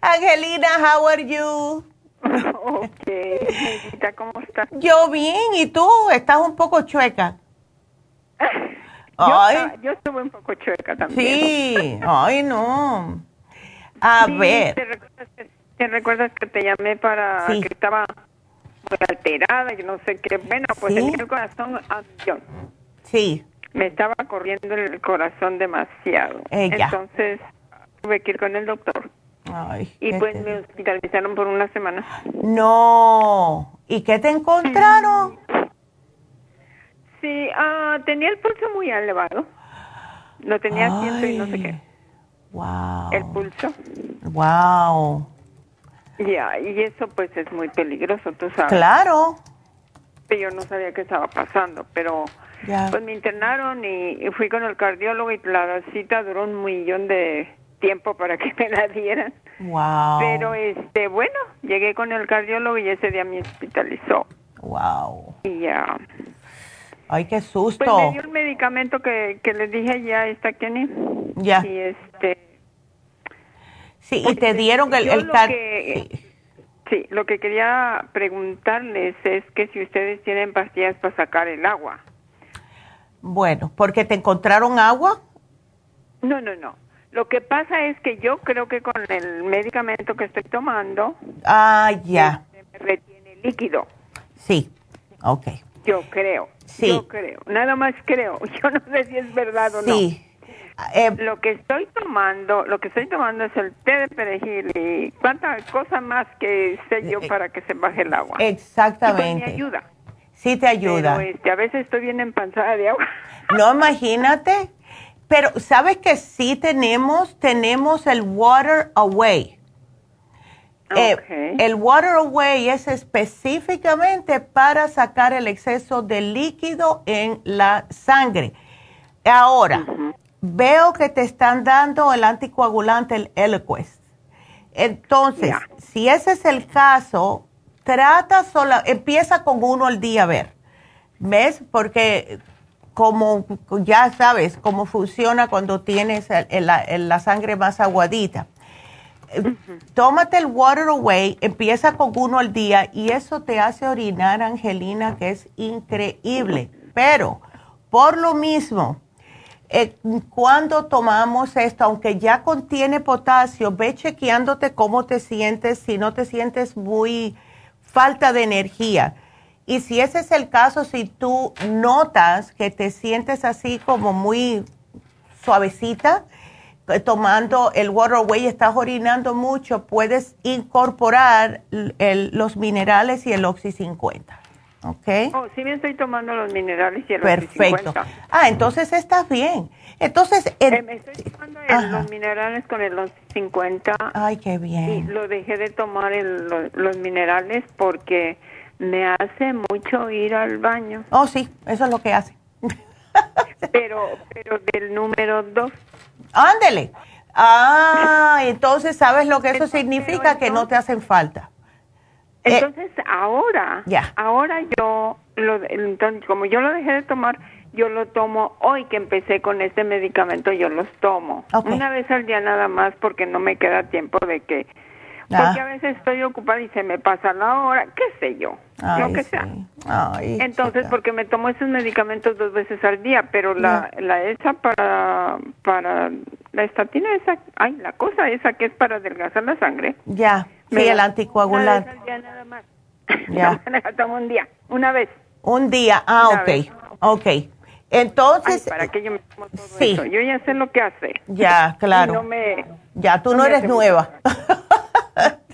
Angelina, how are you? Ok, ¿cómo estás? Yo bien, ¿y tú? Estás un poco chueca. ay. Yo, estuve un poco chueca también. Sí, ay no. A ver. ¿te recuerdas, que, te llamé para que estaba muy alterada y no sé qué? Bueno, pues tenía el corazón a Sí me estaba corriendo el corazón demasiado. Entonces tuve que ir con el doctor. y pues me hospitalizaron por una semana. No. ¿Y qué te encontraron? Sí, ah, tenía el pulso muy elevado. Lo tenía ciento y no sé qué. Wow. El pulso. Wow. Ya, y eso pues es muy peligroso, tú sabes. Claro. Yo no sabía qué estaba pasando, pero pues me internaron y, fui con el cardiólogo y la cita duró un millón de tiempo para que me la dieran. Wow. Pero este, bueno, llegué con el cardiólogo y ese día me hospitalizó. Wow. Y ya. Ay, qué susto. Pues me dio el medicamento que, que les dije ya está Kenny. Ya. Y este Sí, y te dieron el, el sí. sí, lo que quería preguntarles es que si ustedes tienen pastillas para sacar el agua. Bueno, ¿porque te encontraron agua? No, no, no. Lo que pasa es que yo creo que con el medicamento que estoy tomando... Ah, ya. Se me retiene líquido. Sí, ok. Yo creo. Sí. Yo creo. Nada más creo. Yo no sé si es verdad o no. Sí. Eh, lo que estoy tomando, lo que estoy tomando es el té de perejil y cuánta cosa más que sé yo para que se baje el agua. Exactamente. Y pues me ayuda. Sí te ayuda. Pero este, a veces estoy bien empanzada de agua. No, imagínate. Pero, ¿sabes que sí tenemos? Tenemos el Water Away. Eh, el Water Away es específicamente para sacar el exceso de líquido en la sangre. Ahora, veo que te están dando el anticoagulante, el Eliquest. Entonces, si ese es el caso, trata sola, empieza con uno al día a ver. ¿Ves? Porque como ya sabes cómo funciona cuando tienes la sangre más aguadita. Tómate el Water Away, empieza con uno al día y eso te hace orinar, Angelina, que es increíble. Pero, por lo mismo, eh, cuando tomamos esto, aunque ya contiene potasio, ve chequeándote cómo te sientes, si no te sientes muy falta de energía. Y si ese es el caso, si tú notas que te sientes así como muy suavecita, eh, tomando el Waterway, estás orinando mucho, puedes incorporar los minerales y el Oxy 50. ¿Ok? Oh, sí me estoy tomando los minerales y el Perfecto. Oxy 50. Ah, entonces estás bien. Entonces, eh, me estoy tomando los minerales con el Oxy 50. Ay, qué bien. Y lo dejé de tomar los minerales porque me hace mucho ir al baño. Oh, sí, eso es lo que hace. pero, pero del número dos. Ándele. Ah, entonces sabes lo que eso significa, que no te hacen falta. Eh, entonces ahora, ahora yo, lo, entonces, como yo lo dejé de tomar, yo lo tomo hoy que empecé con este medicamento, yo los tomo. Una vez al día nada más porque no me queda tiempo de que porque a veces estoy ocupada y se me pasa la hora, qué sé yo, lo que sea. Entonces, porque me tomo esos medicamentos dos veces al día, pero la, la esa para, para la estatina esa, ay, la cosa esa que es para adelgazar la sangre. Ya, sí, el anticoagulante. nada más. Ya. la tomo un día, una vez. Un día, ah, ok, ok. Entonces, para que yo me tomo todo sí. eso. Yo ya sé lo que hace. Ya, claro. No me, ya, tú no, eres nueva.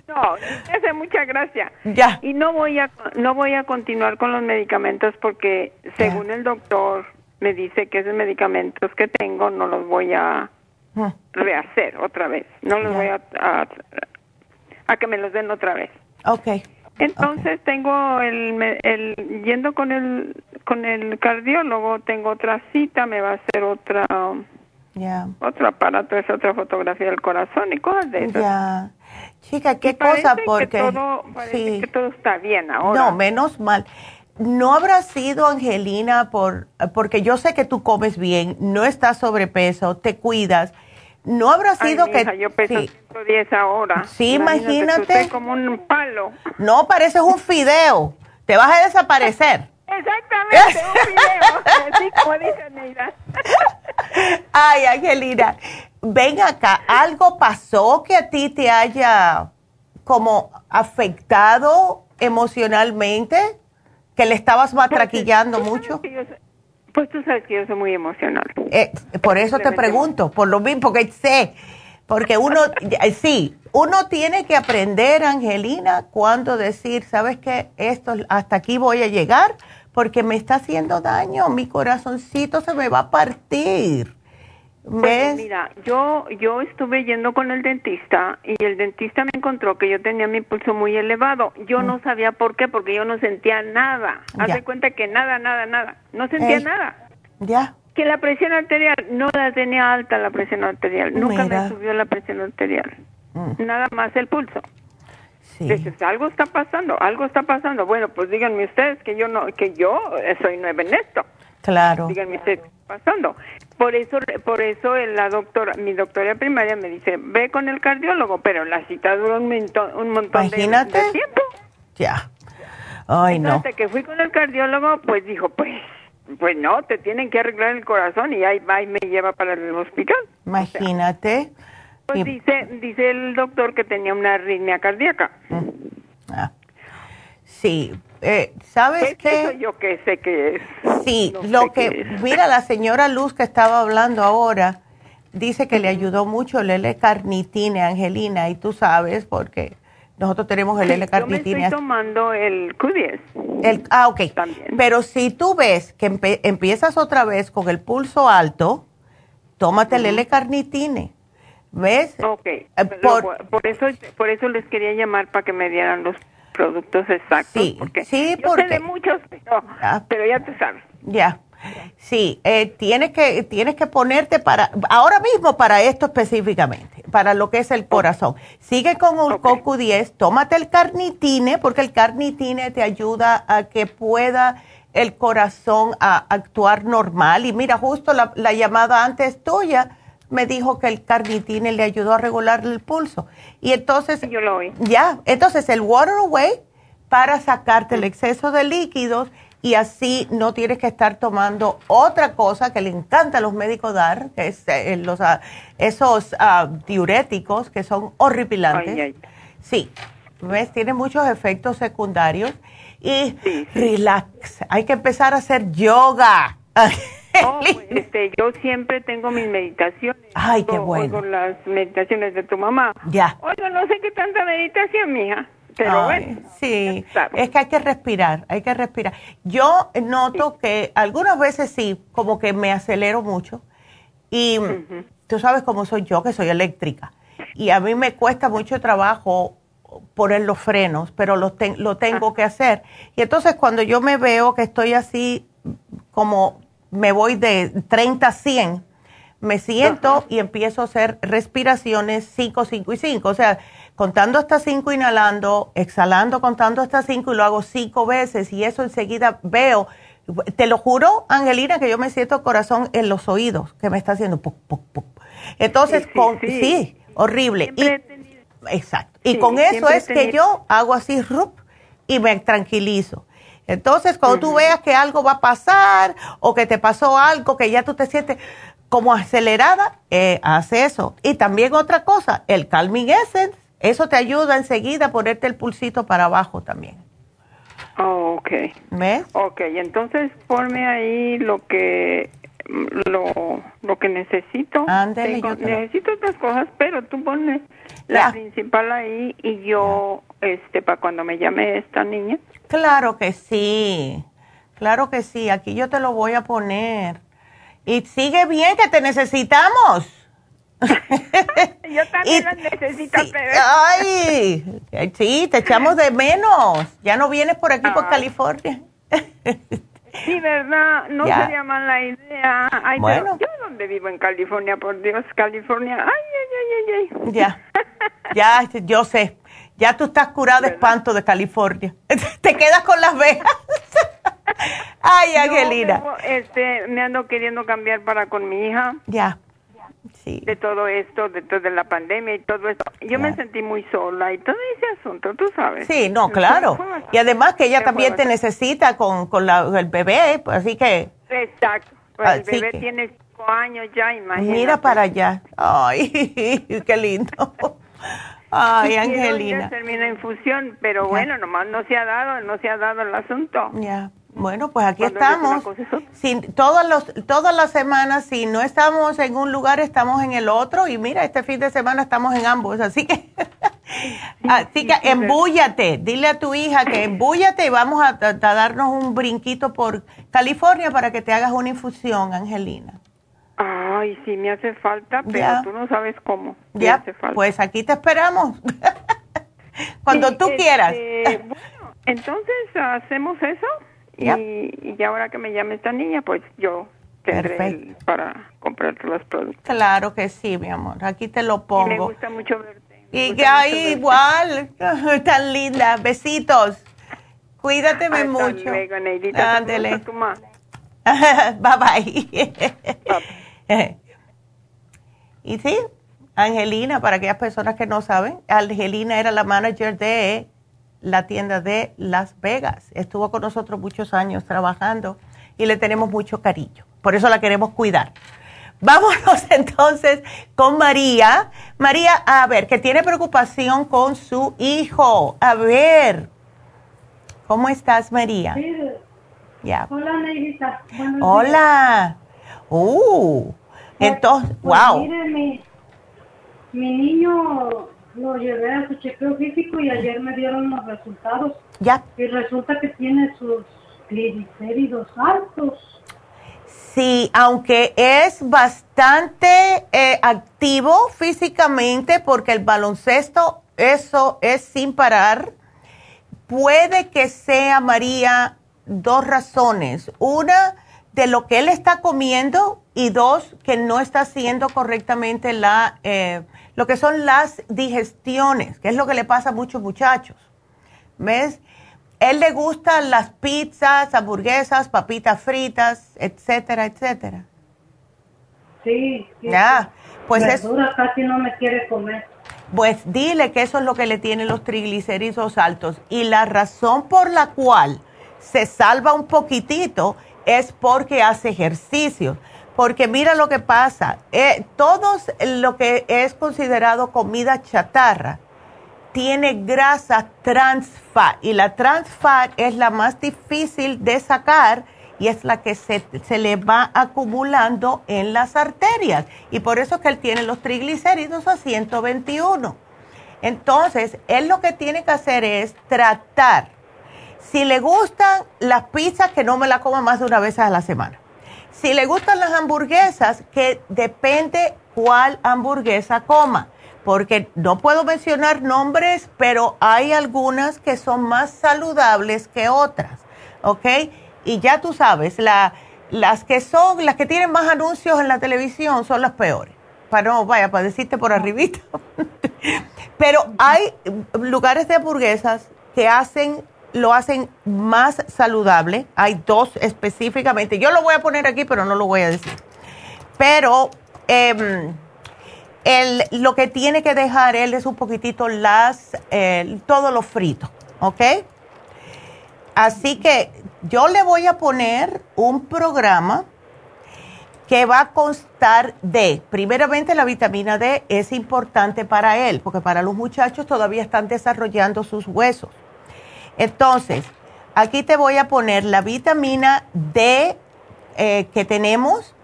No, hace mucha gracia. Ya. Y no voy a no voy a continuar con los medicamentos porque según el doctor me dice que esos medicamentos que tengo no los voy a ah. rehacer otra vez. No los voy a, a, que me los den otra vez. Okay. Entonces tengo el, el yendo con el con el cardiólogo tengo otra cita, me va a hacer otra otro aparato, es otra fotografía del corazón y cosas de esas. Chica, qué cosa, porque... Que todo, sí. que todo está bien ahora. No, menos mal. ¿No habrá sido, Angelina, por, porque yo sé que tú comes bien, no estás sobrepeso, te cuidas? ¿No habrá sido que...? yo peso sí. 110 ahora. Sí, imagínate. como un palo. No, pareces un fideo. Te vas a desaparecer. Exactamente, un fideo. Así como dice Neida. Ay, Angelina, ven acá, ¿algo pasó que a ti te haya como afectado emocionalmente? ¿Que le estabas matraquillando mucho? pues tú sabes que yo soy muy emocional. Eh, por eso te pregunto, por lo mismo, porque sé, porque uno, sí, uno tiene que aprender, Angelina, cuando decir, ¿sabes qué? Esto, hasta aquí voy a llegar porque me está haciendo daño, mi corazoncito se me va a partir. Pues mira, yo yo estuve yendo con el dentista y el dentista me encontró que yo tenía mi pulso muy elevado. Yo no mm. sabía por qué, porque yo no sentía nada. Haz cuenta que nada, nada, nada. No sentía nada. Ya. Que la presión arterial no la tenía alta la presión arterial. Nunca me subió la presión arterial. Mm. Nada más el pulso. Sí. Dices, algo está pasando, algo está pasando. Bueno, pues díganme ustedes que yo no que yo soy nueva en esto. Claro. Díganme ustedes qué está pasando. Por eso, por eso la doctora, mi doctora primaria me dice, ve con el cardiólogo, pero la cita duró un, montón, un montón de, tiempo. Ya. Ay, no. Hasta que fui con el cardiólogo, pues dijo, pues pues no, te tienen que arreglar el corazón y ahí va y me lleva para el hospital. Imagínate. pues dice, dice el doctor que tenía una arritmia cardíaca. Ah. Sí, eh, ¿sabes qué? yo que sé que es. Sí, lo que, mira, la señora Luz que estaba hablando ahora dice que le ayudó mucho el L-carnitine, Angelina, y tú sabes porque nosotros tenemos el L-carnitine. Yo me estoy tomando el Q10. El, ah, ok. Pero si tú ves que empiezas otra vez con el pulso alto, tómate el L-carnitine. ¿Ves? Ok. Eh, por, eso, por eso les quería llamar para que me dieran los productos exactos. Sí, porque sí, yo sé de muchos, pero, ya te sabes. Ya. Sí, eh, tienes que tienes que ponerte para ahora mismo para esto específicamente, para lo que es el corazón. Sigue con el coco 10, tómate el carnitine porque el carnitine te ayuda a que pueda el corazón a actuar normal y mira, justo la, la llamada antes tuya me dijo que el carnitine le ayudó a regular el pulso. Y entonces, yo lo oí. Ya, entonces el water away para sacarte el exceso de líquidos y así no tienes que estar tomando otra cosa que le encanta a los médicos dar, que es eh, los, ah, esos ah, diuréticos que son horripilantes. Sí, ¿ves? Tiene muchos efectos secundarios y relax. Hay que empezar a hacer yoga. Oh, pues, este, yo siempre tengo mis meditaciones. Ay, qué bueno. Con las meditaciones de tu mamá. Ya. Oiga, no sé qué tanta meditación, mija. Pero bueno. Sí, es que hay que respirar, hay que respirar. Yo noto que algunas veces sí, como que me acelero mucho. Y tú sabes cómo soy yo, que soy eléctrica. Y a mí me cuesta mucho trabajo poner los frenos, pero lo, lo tengo ah. que hacer. Y entonces cuando yo me veo que estoy así como me voy de 30 a 100, me siento y empiezo a hacer respiraciones 5, 5 y 5. O sea, contando hasta 5 inhalando, exhalando, contando hasta 5 y lo hago 5 veces y eso enseguida veo. Te lo juro, Angelina, que yo me siento corazón en los oídos, que me está haciendo Entonces, con, sí, horrible. Y, exacto. y con eso es que yo hago así, rup, y me tranquilizo. Entonces, cuando tú veas que algo va a pasar o que te pasó algo, que ya tú te sientes como acelerada, eh, haz eso. Y también otra cosa, el Calming Essence, eso te ayuda enseguida a ponerte el pulsito para abajo también. Oh, ok. ¿Ves? Ok, entonces ponme ahí lo que lo, lo que necesito. Ándale, necesito otras cosas, pero tú ponme la principal ahí y yo, este, para cuando me llame esta niña. Claro que sí, claro que sí, aquí yo te lo voy a poner. Y sigue bien que te necesitamos. yo también la necesito, sí, Ay, sí, te echamos de menos. Ya no vienes por aquí, por California. Sí, ¿verdad? No sería mala idea. Ay, bueno. yo donde vivo en California, por Dios, California. Ay, ay, ay, ay. Ya, ya, yo sé. Ya tú estás curada de espanto de California. Te quedas con las vejas. Ay, Angelina. este, me ando queriendo cambiar para con mi hija. Ya. Sí. De todo esto, de toda la pandemia y todo eso. Yo me sentí muy sola y todo ese asunto, tú sabes. Sí, no, claro. Y además que ella también te necesita con, con la, el bebé, pues, así que... Exacto. Pues el bebé tiene cinco años ya, imagínate. Mira para allá. Ay, qué lindo. Ay, Angelina. Termina infusión, pero bueno, nomás no se ha dado, no se ha dado el asunto. Ya. Bueno, pues aquí estamos. Sin, todos los, todas las semanas, si no estamos en un lugar, estamos en el otro. Y mira, este fin de semana estamos en ambos. Así que, así que embúllate. Dile a tu hija que embúllate y vamos a, a, darnos un brinquito por California para que te hagas una infusión, Angelina. Ay, sí, me hace falta, pero tú no sabes cómo. Ya, pues aquí te esperamos. Cuando tú quieras. Este, bueno, entonces hacemos eso y, ya ahora que me llame esta niña, pues yo tendré para comprarte los productos. Claro que sí, mi amor. Aquí te lo pongo. me gusta mucho verte. Y ahí igual, tan linda. Besitos. Cuídate mucho. Luego, Neidita. Ándele. bye bye. y sí, Angelina, para aquellas personas que no saben, Angelina era la manager de la tienda de Las Vegas. Estuvo con nosotros muchos años trabajando y le tenemos mucho cariño. Por eso la queremos cuidar. Vámonos entonces con María. María, a ver, que tiene preocupación con su hijo. A ver, ¿cómo estás, María? Sí. Ya. Hola, Neidita. Hola. Uh, pues, entonces, pues, wow. Mire, mi, mi niño lo llevé a su chequeo físico y ayer me dieron los resultados. Ya. Y resulta que tiene sus triglicéridos altos. Sí, aunque es bastante eh, activo físicamente porque el baloncesto, eso es sin parar, puede que sea, María, dos razones. Una, de lo que él está comiendo y dos, que no está haciendo correctamente la, eh, lo que son las digestiones, que es lo que le pasa a muchos muchachos. ¿Ves? Él le gustan las pizzas, hamburguesas, papitas fritas, etcétera, etcétera. Sí. Ya, pues es, casi no me quiere comer. Pues dile que eso es lo que le tiene los triglicéridos altos y la razón por la cual se salva un poquitito es porque hace ejercicio. Porque mira lo que pasa, eh, todo lo que es considerado comida chatarra tiene grasa trans fat y la trans fat es la más difícil de sacar y es la que se, se, le va acumulando en las arterias y por eso que él tiene los triglicéridos a 121. Entonces, él lo que tiene que hacer es tratar. Si le gustan las pizzas, que no me la coma más de una vez a la semana. Si le gustan las hamburguesas, que depende cuál hamburguesa coma porque no puedo mencionar nombres, pero hay algunas que son más saludables que otras, ¿ok? Y ya tú sabes, las que son, las que tienen más anuncios en la televisión son las peores. Para no, vaya, para decirte por arribita. pero hay lugares de hamburguesas que hacen, lo hacen más saludable. Hay dos específicamente. Yo lo voy a poner aquí, pero no lo voy a decir. Pero... Eh, lo que tiene que dejar él es un poquitito las, todo lo frito, ¿ok? Así que yo le voy a poner un programa que va a constar de, primeramente la vitamina D es importante para él, porque para los muchachos todavía están desarrollando sus huesos. Entonces, aquí te voy a poner la vitamina D eh, que tenemos,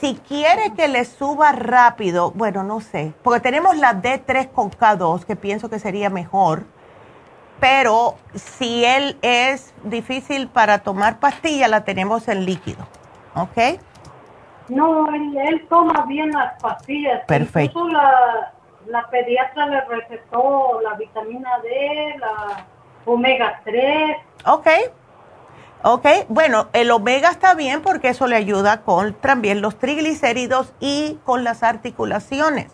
si quiere que le suba rápido, bueno, no sé, porque tenemos la D3 con K2, que pienso que sería mejor, pero si él es difícil para tomar pastilla, la tenemos en líquido, ¿ok? No, él, toma bien las pastillas. Perfecto. Incluso la, la pediatra le recetó la vitamina D, la omega 3. Ok. Ok, bueno, el omega está bien porque eso le ayuda con también los triglicéridos y con las articulaciones.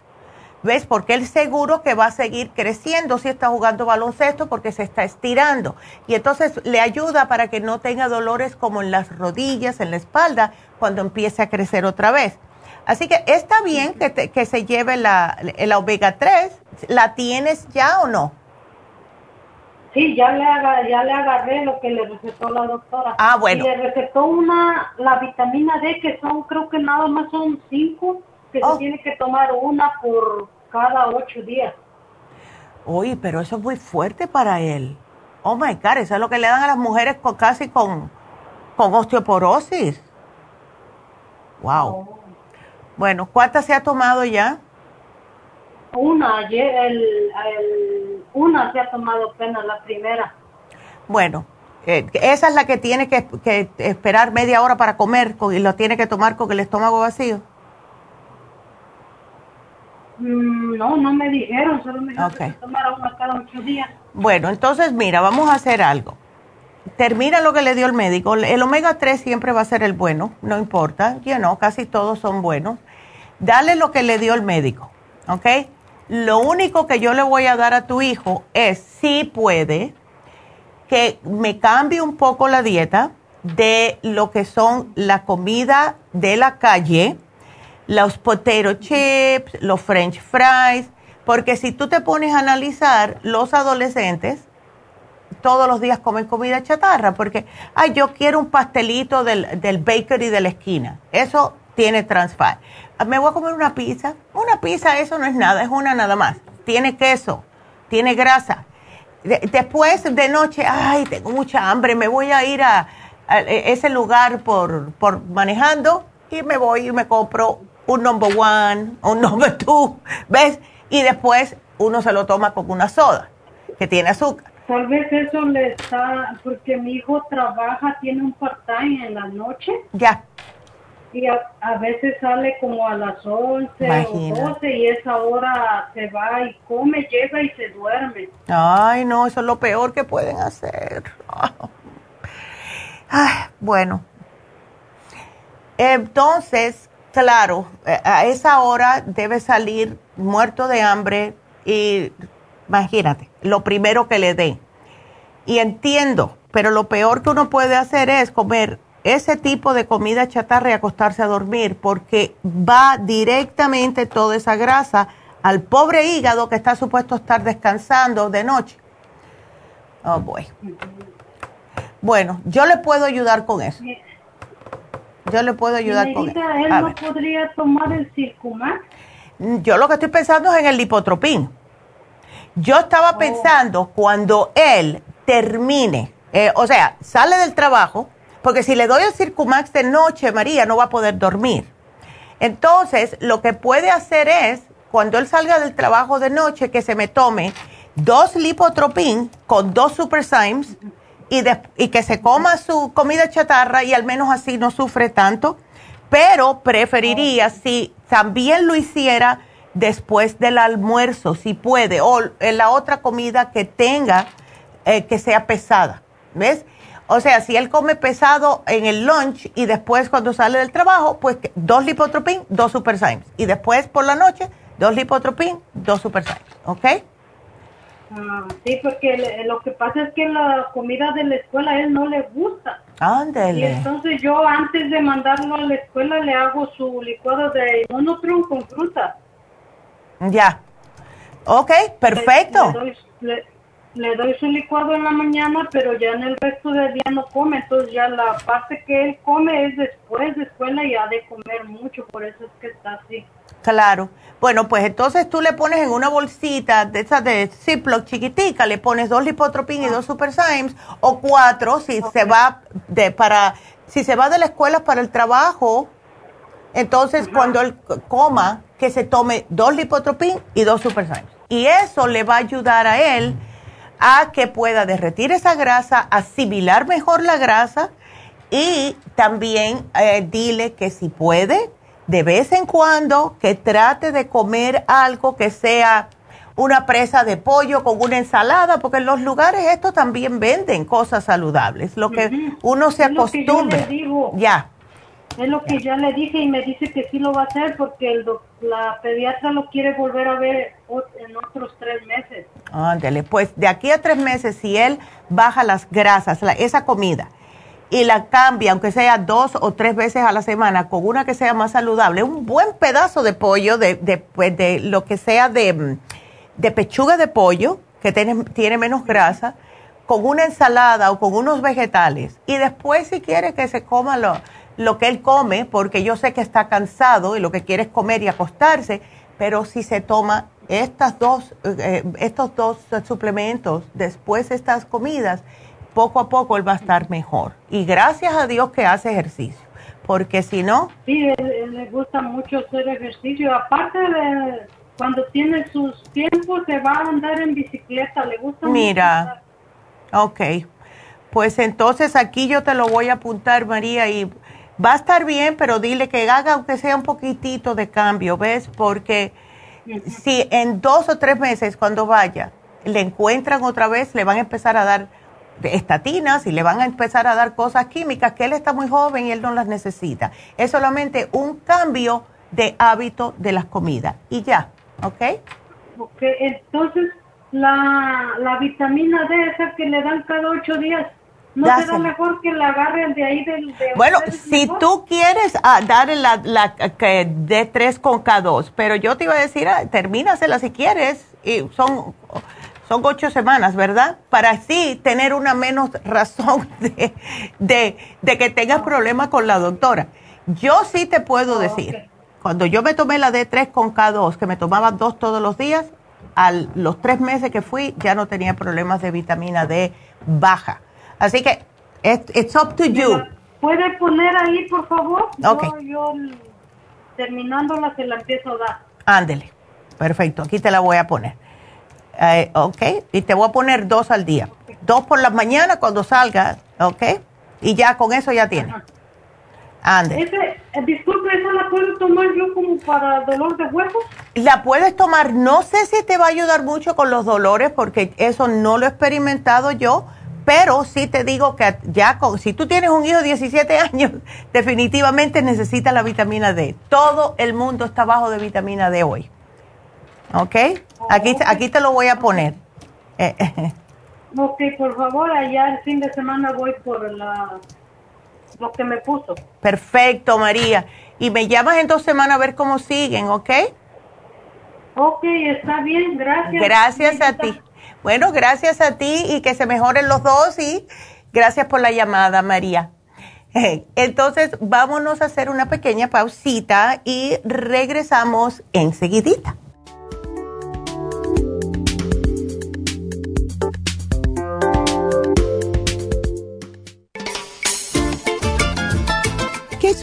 ¿Ves? Porque él seguro que va a seguir creciendo si está jugando baloncesto porque se está estirando. Y entonces le ayuda para que no tenga dolores como en las rodillas, en la espalda, cuando empiece a crecer otra vez. Así que está bien que, que se lleve la, la omega 3. ¿La tienes ya o no? Sí, ya le, ya le agarré lo que le recetó la doctora. Ah, bueno. Y le recetó una, la vitamina D, que son, creo que nada más son cinco, que se oh. tiene que tomar una por cada ocho días. Uy, pero eso es muy fuerte para él. Oh my God, eso es lo que le dan a las mujeres con, casi con, con osteoporosis. Wow. Oh. Bueno, ¿cuántas se ha tomado ya? Una, ayer, el, una se ha tomado apenas la primera. Bueno, eh, esa es la que tiene que, esperar media hora para comer y lo tiene que tomar con el estómago vacío. Mm, no, no me dijeron, solo me dijeron que tomara una cada ocho días. Bueno, entonces mira, vamos a hacer algo. Termina lo que le dio el médico. El omega 3 siempre va a ser el bueno, no importa, ya no, casi todos son buenos. Dale lo que le dio el médico, ¿ok? Lo único que yo le voy a dar a tu hijo es, si puede, que me cambie un poco la dieta de lo que son la comida de la calle, los potato chips, los french fries, porque si tú te pones a analizar, los adolescentes todos los días comer comida chatarra, porque, ay, yo quiero un pastelito del, del bakery de la esquina. Eso tiene trans fat. Me voy a comer una pizza. Una pizza, eso no es nada, es una nada más. Tiene queso, tiene grasa. después de noche, ay, tengo mucha hambre, me voy a ir a, ese lugar por, por manejando y me voy y me compro un number one, un number two, ¿ves? Y después uno se lo toma con una soda que tiene azúcar. Tal vez eso le está, porque mi hijo trabaja, tiene un part-time en la noche. Ya. Y a, veces sale como a las 11 o 12 y esa hora se va y come, llega y se duerme. Ay, no, eso es lo peor que pueden hacer. Ay, bueno. Entonces, claro, eh, a esa hora debe salir muerto de hambre y imagínate, lo primero que le dé. Y entiendo, pero lo peor que uno puede hacer es comer ese tipo de comida chatarra y acostarse a dormir porque va directamente toda esa grasa al pobre hígado que está supuesto estar descansando de noche. Oh, boy. Bueno, yo le puedo ayudar con eso. Yo le puedo ayudar con eso. ¿Él no podría tomar el Circumax? Yo lo que estoy pensando es en el lipotropín. Yo estaba oh. pensando cuando él termine, eh, o sea, sale del trabajo, porque si le doy el Circumax de noche, María no va a poder dormir. Entonces, lo que puede hacer es, cuando él salga del trabajo de noche, que se me tome dos lipotropín con dos super y, y que se coma su comida chatarra y al menos así no sufre tanto. Pero preferiría si también lo hiciera después del almuerzo, si puede, o en la otra comida que tenga eh, que sea pesada, ¿ves? O sea, si él come pesado en el lunch y después cuando sale del trabajo, pues dos lipotropin, dos super Y después por la noche, dos lipotropin, dos super ¿ok? Ah, sí, porque lo que pasa es que la comida de la escuela a él no le gusta. Ándele. Y entonces yo antes de mandarlo a la escuela le hago su licuado de monotron con fruta. Ya. Ok, perfecto. Le, doy, su licuado en la mañana, pero ya en el resto del día no come. Entonces ya la parte que él come es después de escuela y ha de comer mucho. Por eso es que está así. Claro. Bueno, pues entonces tú le pones en una bolsita de esas de Ziploc chiquitica, le pones dos lipotropin y dos super Symes, o cuatro si se va de para si se va de la escuela para el trabajo. Entonces, cuando él coma, que se tome dos lipotropin y dos super Symes. Y eso le va a ayudar a él a que pueda derretir esa grasa, asimilar mejor la grasa y también eh, dile que si puede, de vez en cuando que trate de comer algo que sea una presa de pollo con una ensalada, porque en los lugares estos también venden cosas saludables, lo que uno se acostumbre. Ya. Es lo que ya le dije y me dice que sí lo va a hacer porque el la pediatra lo quiere volver a ver en otros tres meses. Ándale, pues de aquí a tres meses, si él baja las grasas, esa comida, y la cambia, aunque sea dos o tres veces a la semana, con una que sea más saludable, un buen pedazo de pollo, de, de, pues, de lo que sea de, de, pechuga de pollo, que tiene, tiene menos grasa, con una ensalada o con unos vegetales. Y después si quiere que se coma lo, lo que él come, porque yo sé que está cansado y lo que quiere es comer y acostarse, pero si se toma estas dos, eh, estos dos suplementos después de estas comidas, poco a poco él va a estar mejor. Y gracias a Dios que hace ejercicio, porque si no... Sí, le gusta mucho hacer ejercicio. Aparte de cuando tiene sus tiempos, se va a andar en bicicleta, le gusta Mira, ok. Pues entonces aquí yo te lo voy a apuntar, María, y va a estar bien, pero dile que haga aunque sea un poquitito de cambio, ¿ves? Porque si en dos o tres meses cuando vaya le encuentran otra vez, le van a empezar a dar estatinas y le van a empezar a dar cosas químicas que él está muy joven y él no las necesita. Es solamente un cambio de hábito de las comidas y ya, ¿ok? Ok, entonces la, la vitamina D, esa que le dan cada ocho días, ¿no será mejor que la agarren de ahí del... De bueno, si tú quieres ah, dar la, la que D3 con K2, pero yo te iba a decir, ah, termínasela si quieres, y son son ocho semanas, ¿verdad? Para así tener una menos razón de, que tengas problemas con la doctora. Yo sí te puedo decir, cuando yo me tomé la D3 con K2, que me tomaba dos todos los días, a los tres meses que fui ya no tenía problemas de vitamina D baja. Así que, it's up to you. ¿Puede poner ahí, por favor? Ok. Yo, terminándola se la empiezo a dar. Ándele. Perfecto, aquí te la voy a poner. Eh, ok, y te voy a poner dos al día. Dos por la mañana cuando salga, ok. Y ya con eso ya tiene. Ande. Eh, disculpe, ¿esa la puedo tomar yo como para dolor de huesos? La puedes tomar, no sé si te va a ayudar mucho con los dolores porque eso no lo he experimentado yo, pero sí te digo que ya con, si tú tienes un hijo de 17 años, definitivamente necesita la vitamina D. Todo el mundo está bajo de vitamina D hoy. ¿Ok? Aquí, aquí te lo voy a poner. Eh, eh. ok, por favor, allá el fin de semana voy por la lo que me puso. Perfecto, María. Y me llamas en dos semanas a ver cómo siguen, ¿ok? Ok, está bien, gracias. Gracias a ti. Bueno, gracias a ti y que se mejoren los dos y gracias por la llamada, María. Entonces, vámonos a hacer una pequeña pausita y regresamos enseguidita.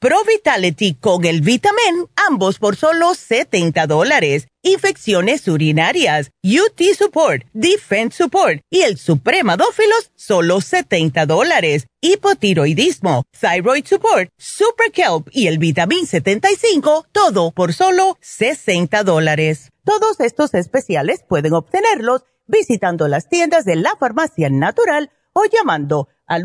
Pro Vitality con el Vitamin, ambos por solo 70 dólares infecciones urinarias, UT Support, Defense Support y el Supremadófilos, solo 70 dólares. Hipotiroidismo, Thyroid Support, Super Kelp y el Vitamin 75, todo por solo 60 dólares. Todos estos especiales pueden obtenerlos visitando las tiendas de la farmacia natural o llamando al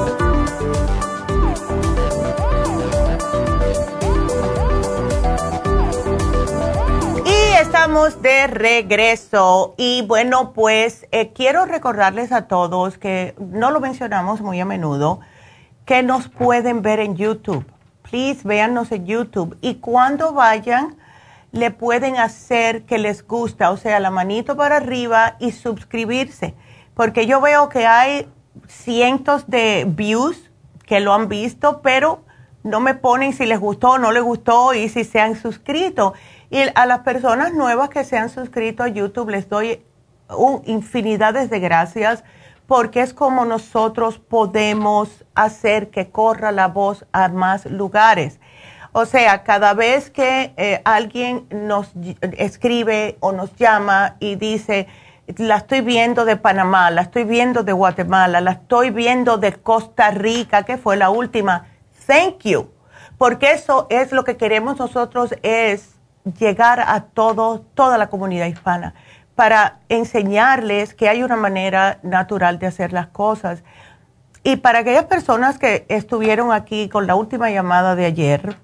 Estamos de regreso y bueno, pues eh, quiero recordarles a todos que no lo mencionamos muy a menudo, que nos pueden ver en YouTube. Please, véannos en YouTube y cuando vayan le pueden hacer que les gusta, o sea, la manito para arriba y suscribirse, porque yo veo que hay cientos de views que lo han visto, pero no me ponen si les gustó o no les gustó y si se han suscrito. Y a las personas nuevas que se han suscrito a YouTube les doy un, infinidades de gracias porque es como nosotros podemos hacer que corra la voz a más lugares. O sea, cada vez que eh, alguien nos escribe o nos llama y dice, la estoy viendo de Panamá, la estoy viendo de Guatemala, la estoy viendo de Costa Rica, que fue la última, thank you. Porque eso es lo que queremos nosotros, es llegar a todo, toda la comunidad hispana. para enseñarles que hay una manera natural de hacer las cosas. Y para aquellas personas que estuvieron aquí con la última llamada de ayer,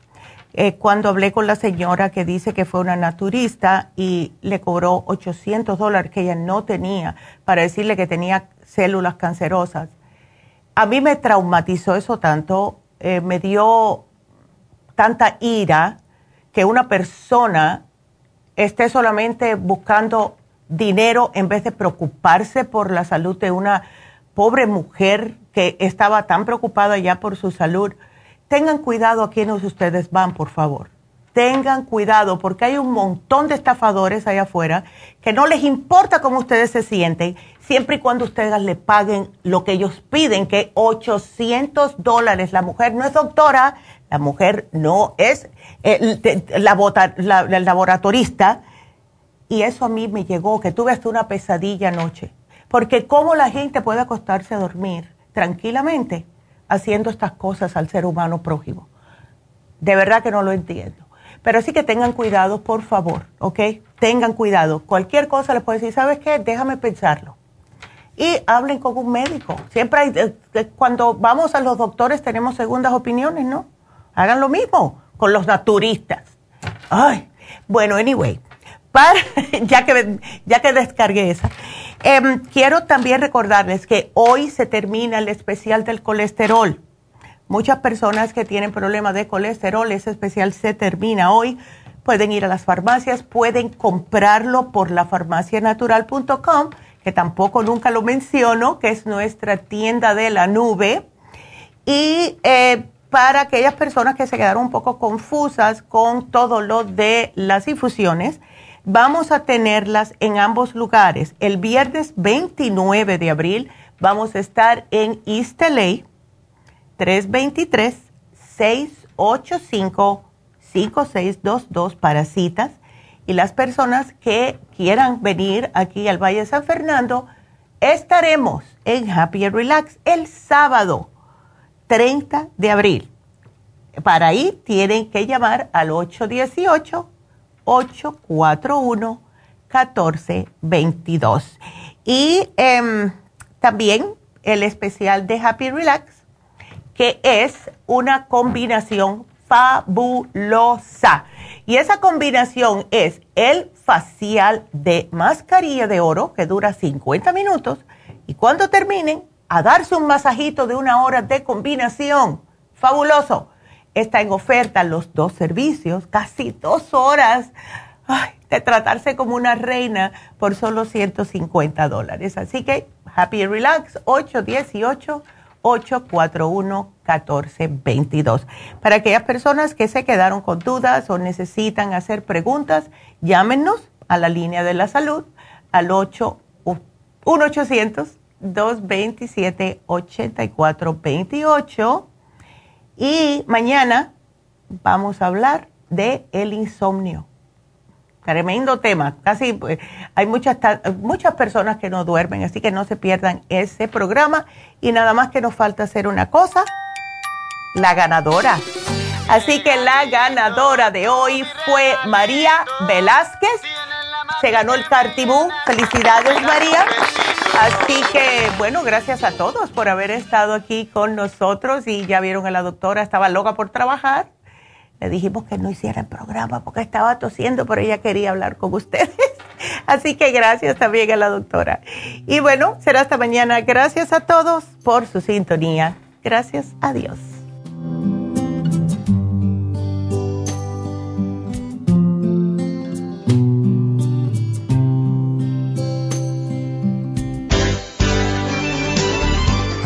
eh, cuando hablé con la señora que dice que fue una naturista y le cobró 800 dólares que ella no tenía para decirle que tenía células cancerosas. A mí me traumatizó eso tanto, eh, me dio tanta ira que una persona esté solamente buscando dinero en vez de preocuparse por la salud de una pobre mujer que estaba tan preocupada ya por su salud tengan cuidado a quienes ustedes van, por favor. Tengan cuidado porque hay un montón de estafadores allá afuera que no les importa cómo ustedes se sienten, siempre y cuando ustedes le paguen lo que ellos piden, que 800 dólares. La mujer no es doctora, la mujer no es eh, la, laboratorista. Y eso a mí me llegó, que tuve hasta una pesadilla anoche. Porque cómo la gente puede acostarse a dormir tranquilamente haciendo estas cosas al ser humano prójimo. De verdad que no lo entiendo. Pero sí que tengan cuidado, por favor, ¿ok? Tengan cuidado. Cualquier cosa les puede decir, ¿sabes qué? Déjame pensarlo. Y hablen con un médico. Siempre hay, eh, eh, cuando vamos a los doctores tenemos segundas opiniones, ¿no? Hagan lo mismo con los naturistas. Ay, bueno, anyway, ya, que, ya que descargué esa. Em, quiero también recordarles que hoy se termina el especial del colesterol. Muchas personas que tienen problemas de colesterol, ese especial se termina hoy. Pueden ir a las farmacias, pueden comprarlo por lafarmacianatural.com, que tampoco nunca lo menciono, que es nuestra tienda de la nube. Y eh, para aquellas personas que se quedaron un poco confusas con todo lo de las infusiones, Vamos a tenerlas en ambos lugares. El viernes 29 de abril vamos a estar en East LA, 323-685-5622 para citas. Y las personas que quieran venir aquí al Valle de San Fernando, estaremos en Happy and Relax el sábado 30 de abril. Para ahí tienen que llamar al 818 841-1422. Y em, también el especial de Happy Relax, que es una combinación fabulosa. Y esa combinación es el facial de mascarilla de oro, que dura 50 minutos, y cuando terminen, a darse un masajito de una hora de combinación. Fabuloso está en oferta los dos servicios, casi dos horas de tratarse como una reina por solo 150 dólares. Así que Happy Relax 818-841-1422. Para aquellas personas que se quedaron con dudas o necesitan hacer preguntas, llámenos a la línea de la salud al 8 1 800 227 8428 y mañana vamos a hablar de el insomnio. Tremendo tema. Casi pues, hay muchas, muchas personas que no duermen, así que no se pierdan ese programa. Y nada más que nos falta hacer una cosa, la ganadora. Así que la ganadora de hoy fue María Velázquez se ganó el Cartibú. Felicidades, María. Así que, bueno, gracias a todos por haber estado aquí con nosotros y ya vieron a la doctora, estaba loca por trabajar. Le dijimos que no hiciera el programa porque estaba tosiendo, pero ella quería hablar con ustedes. Así que gracias también a la doctora. Y bueno, será hasta mañana. Gracias a todos por su sintonía. Gracias a Dios.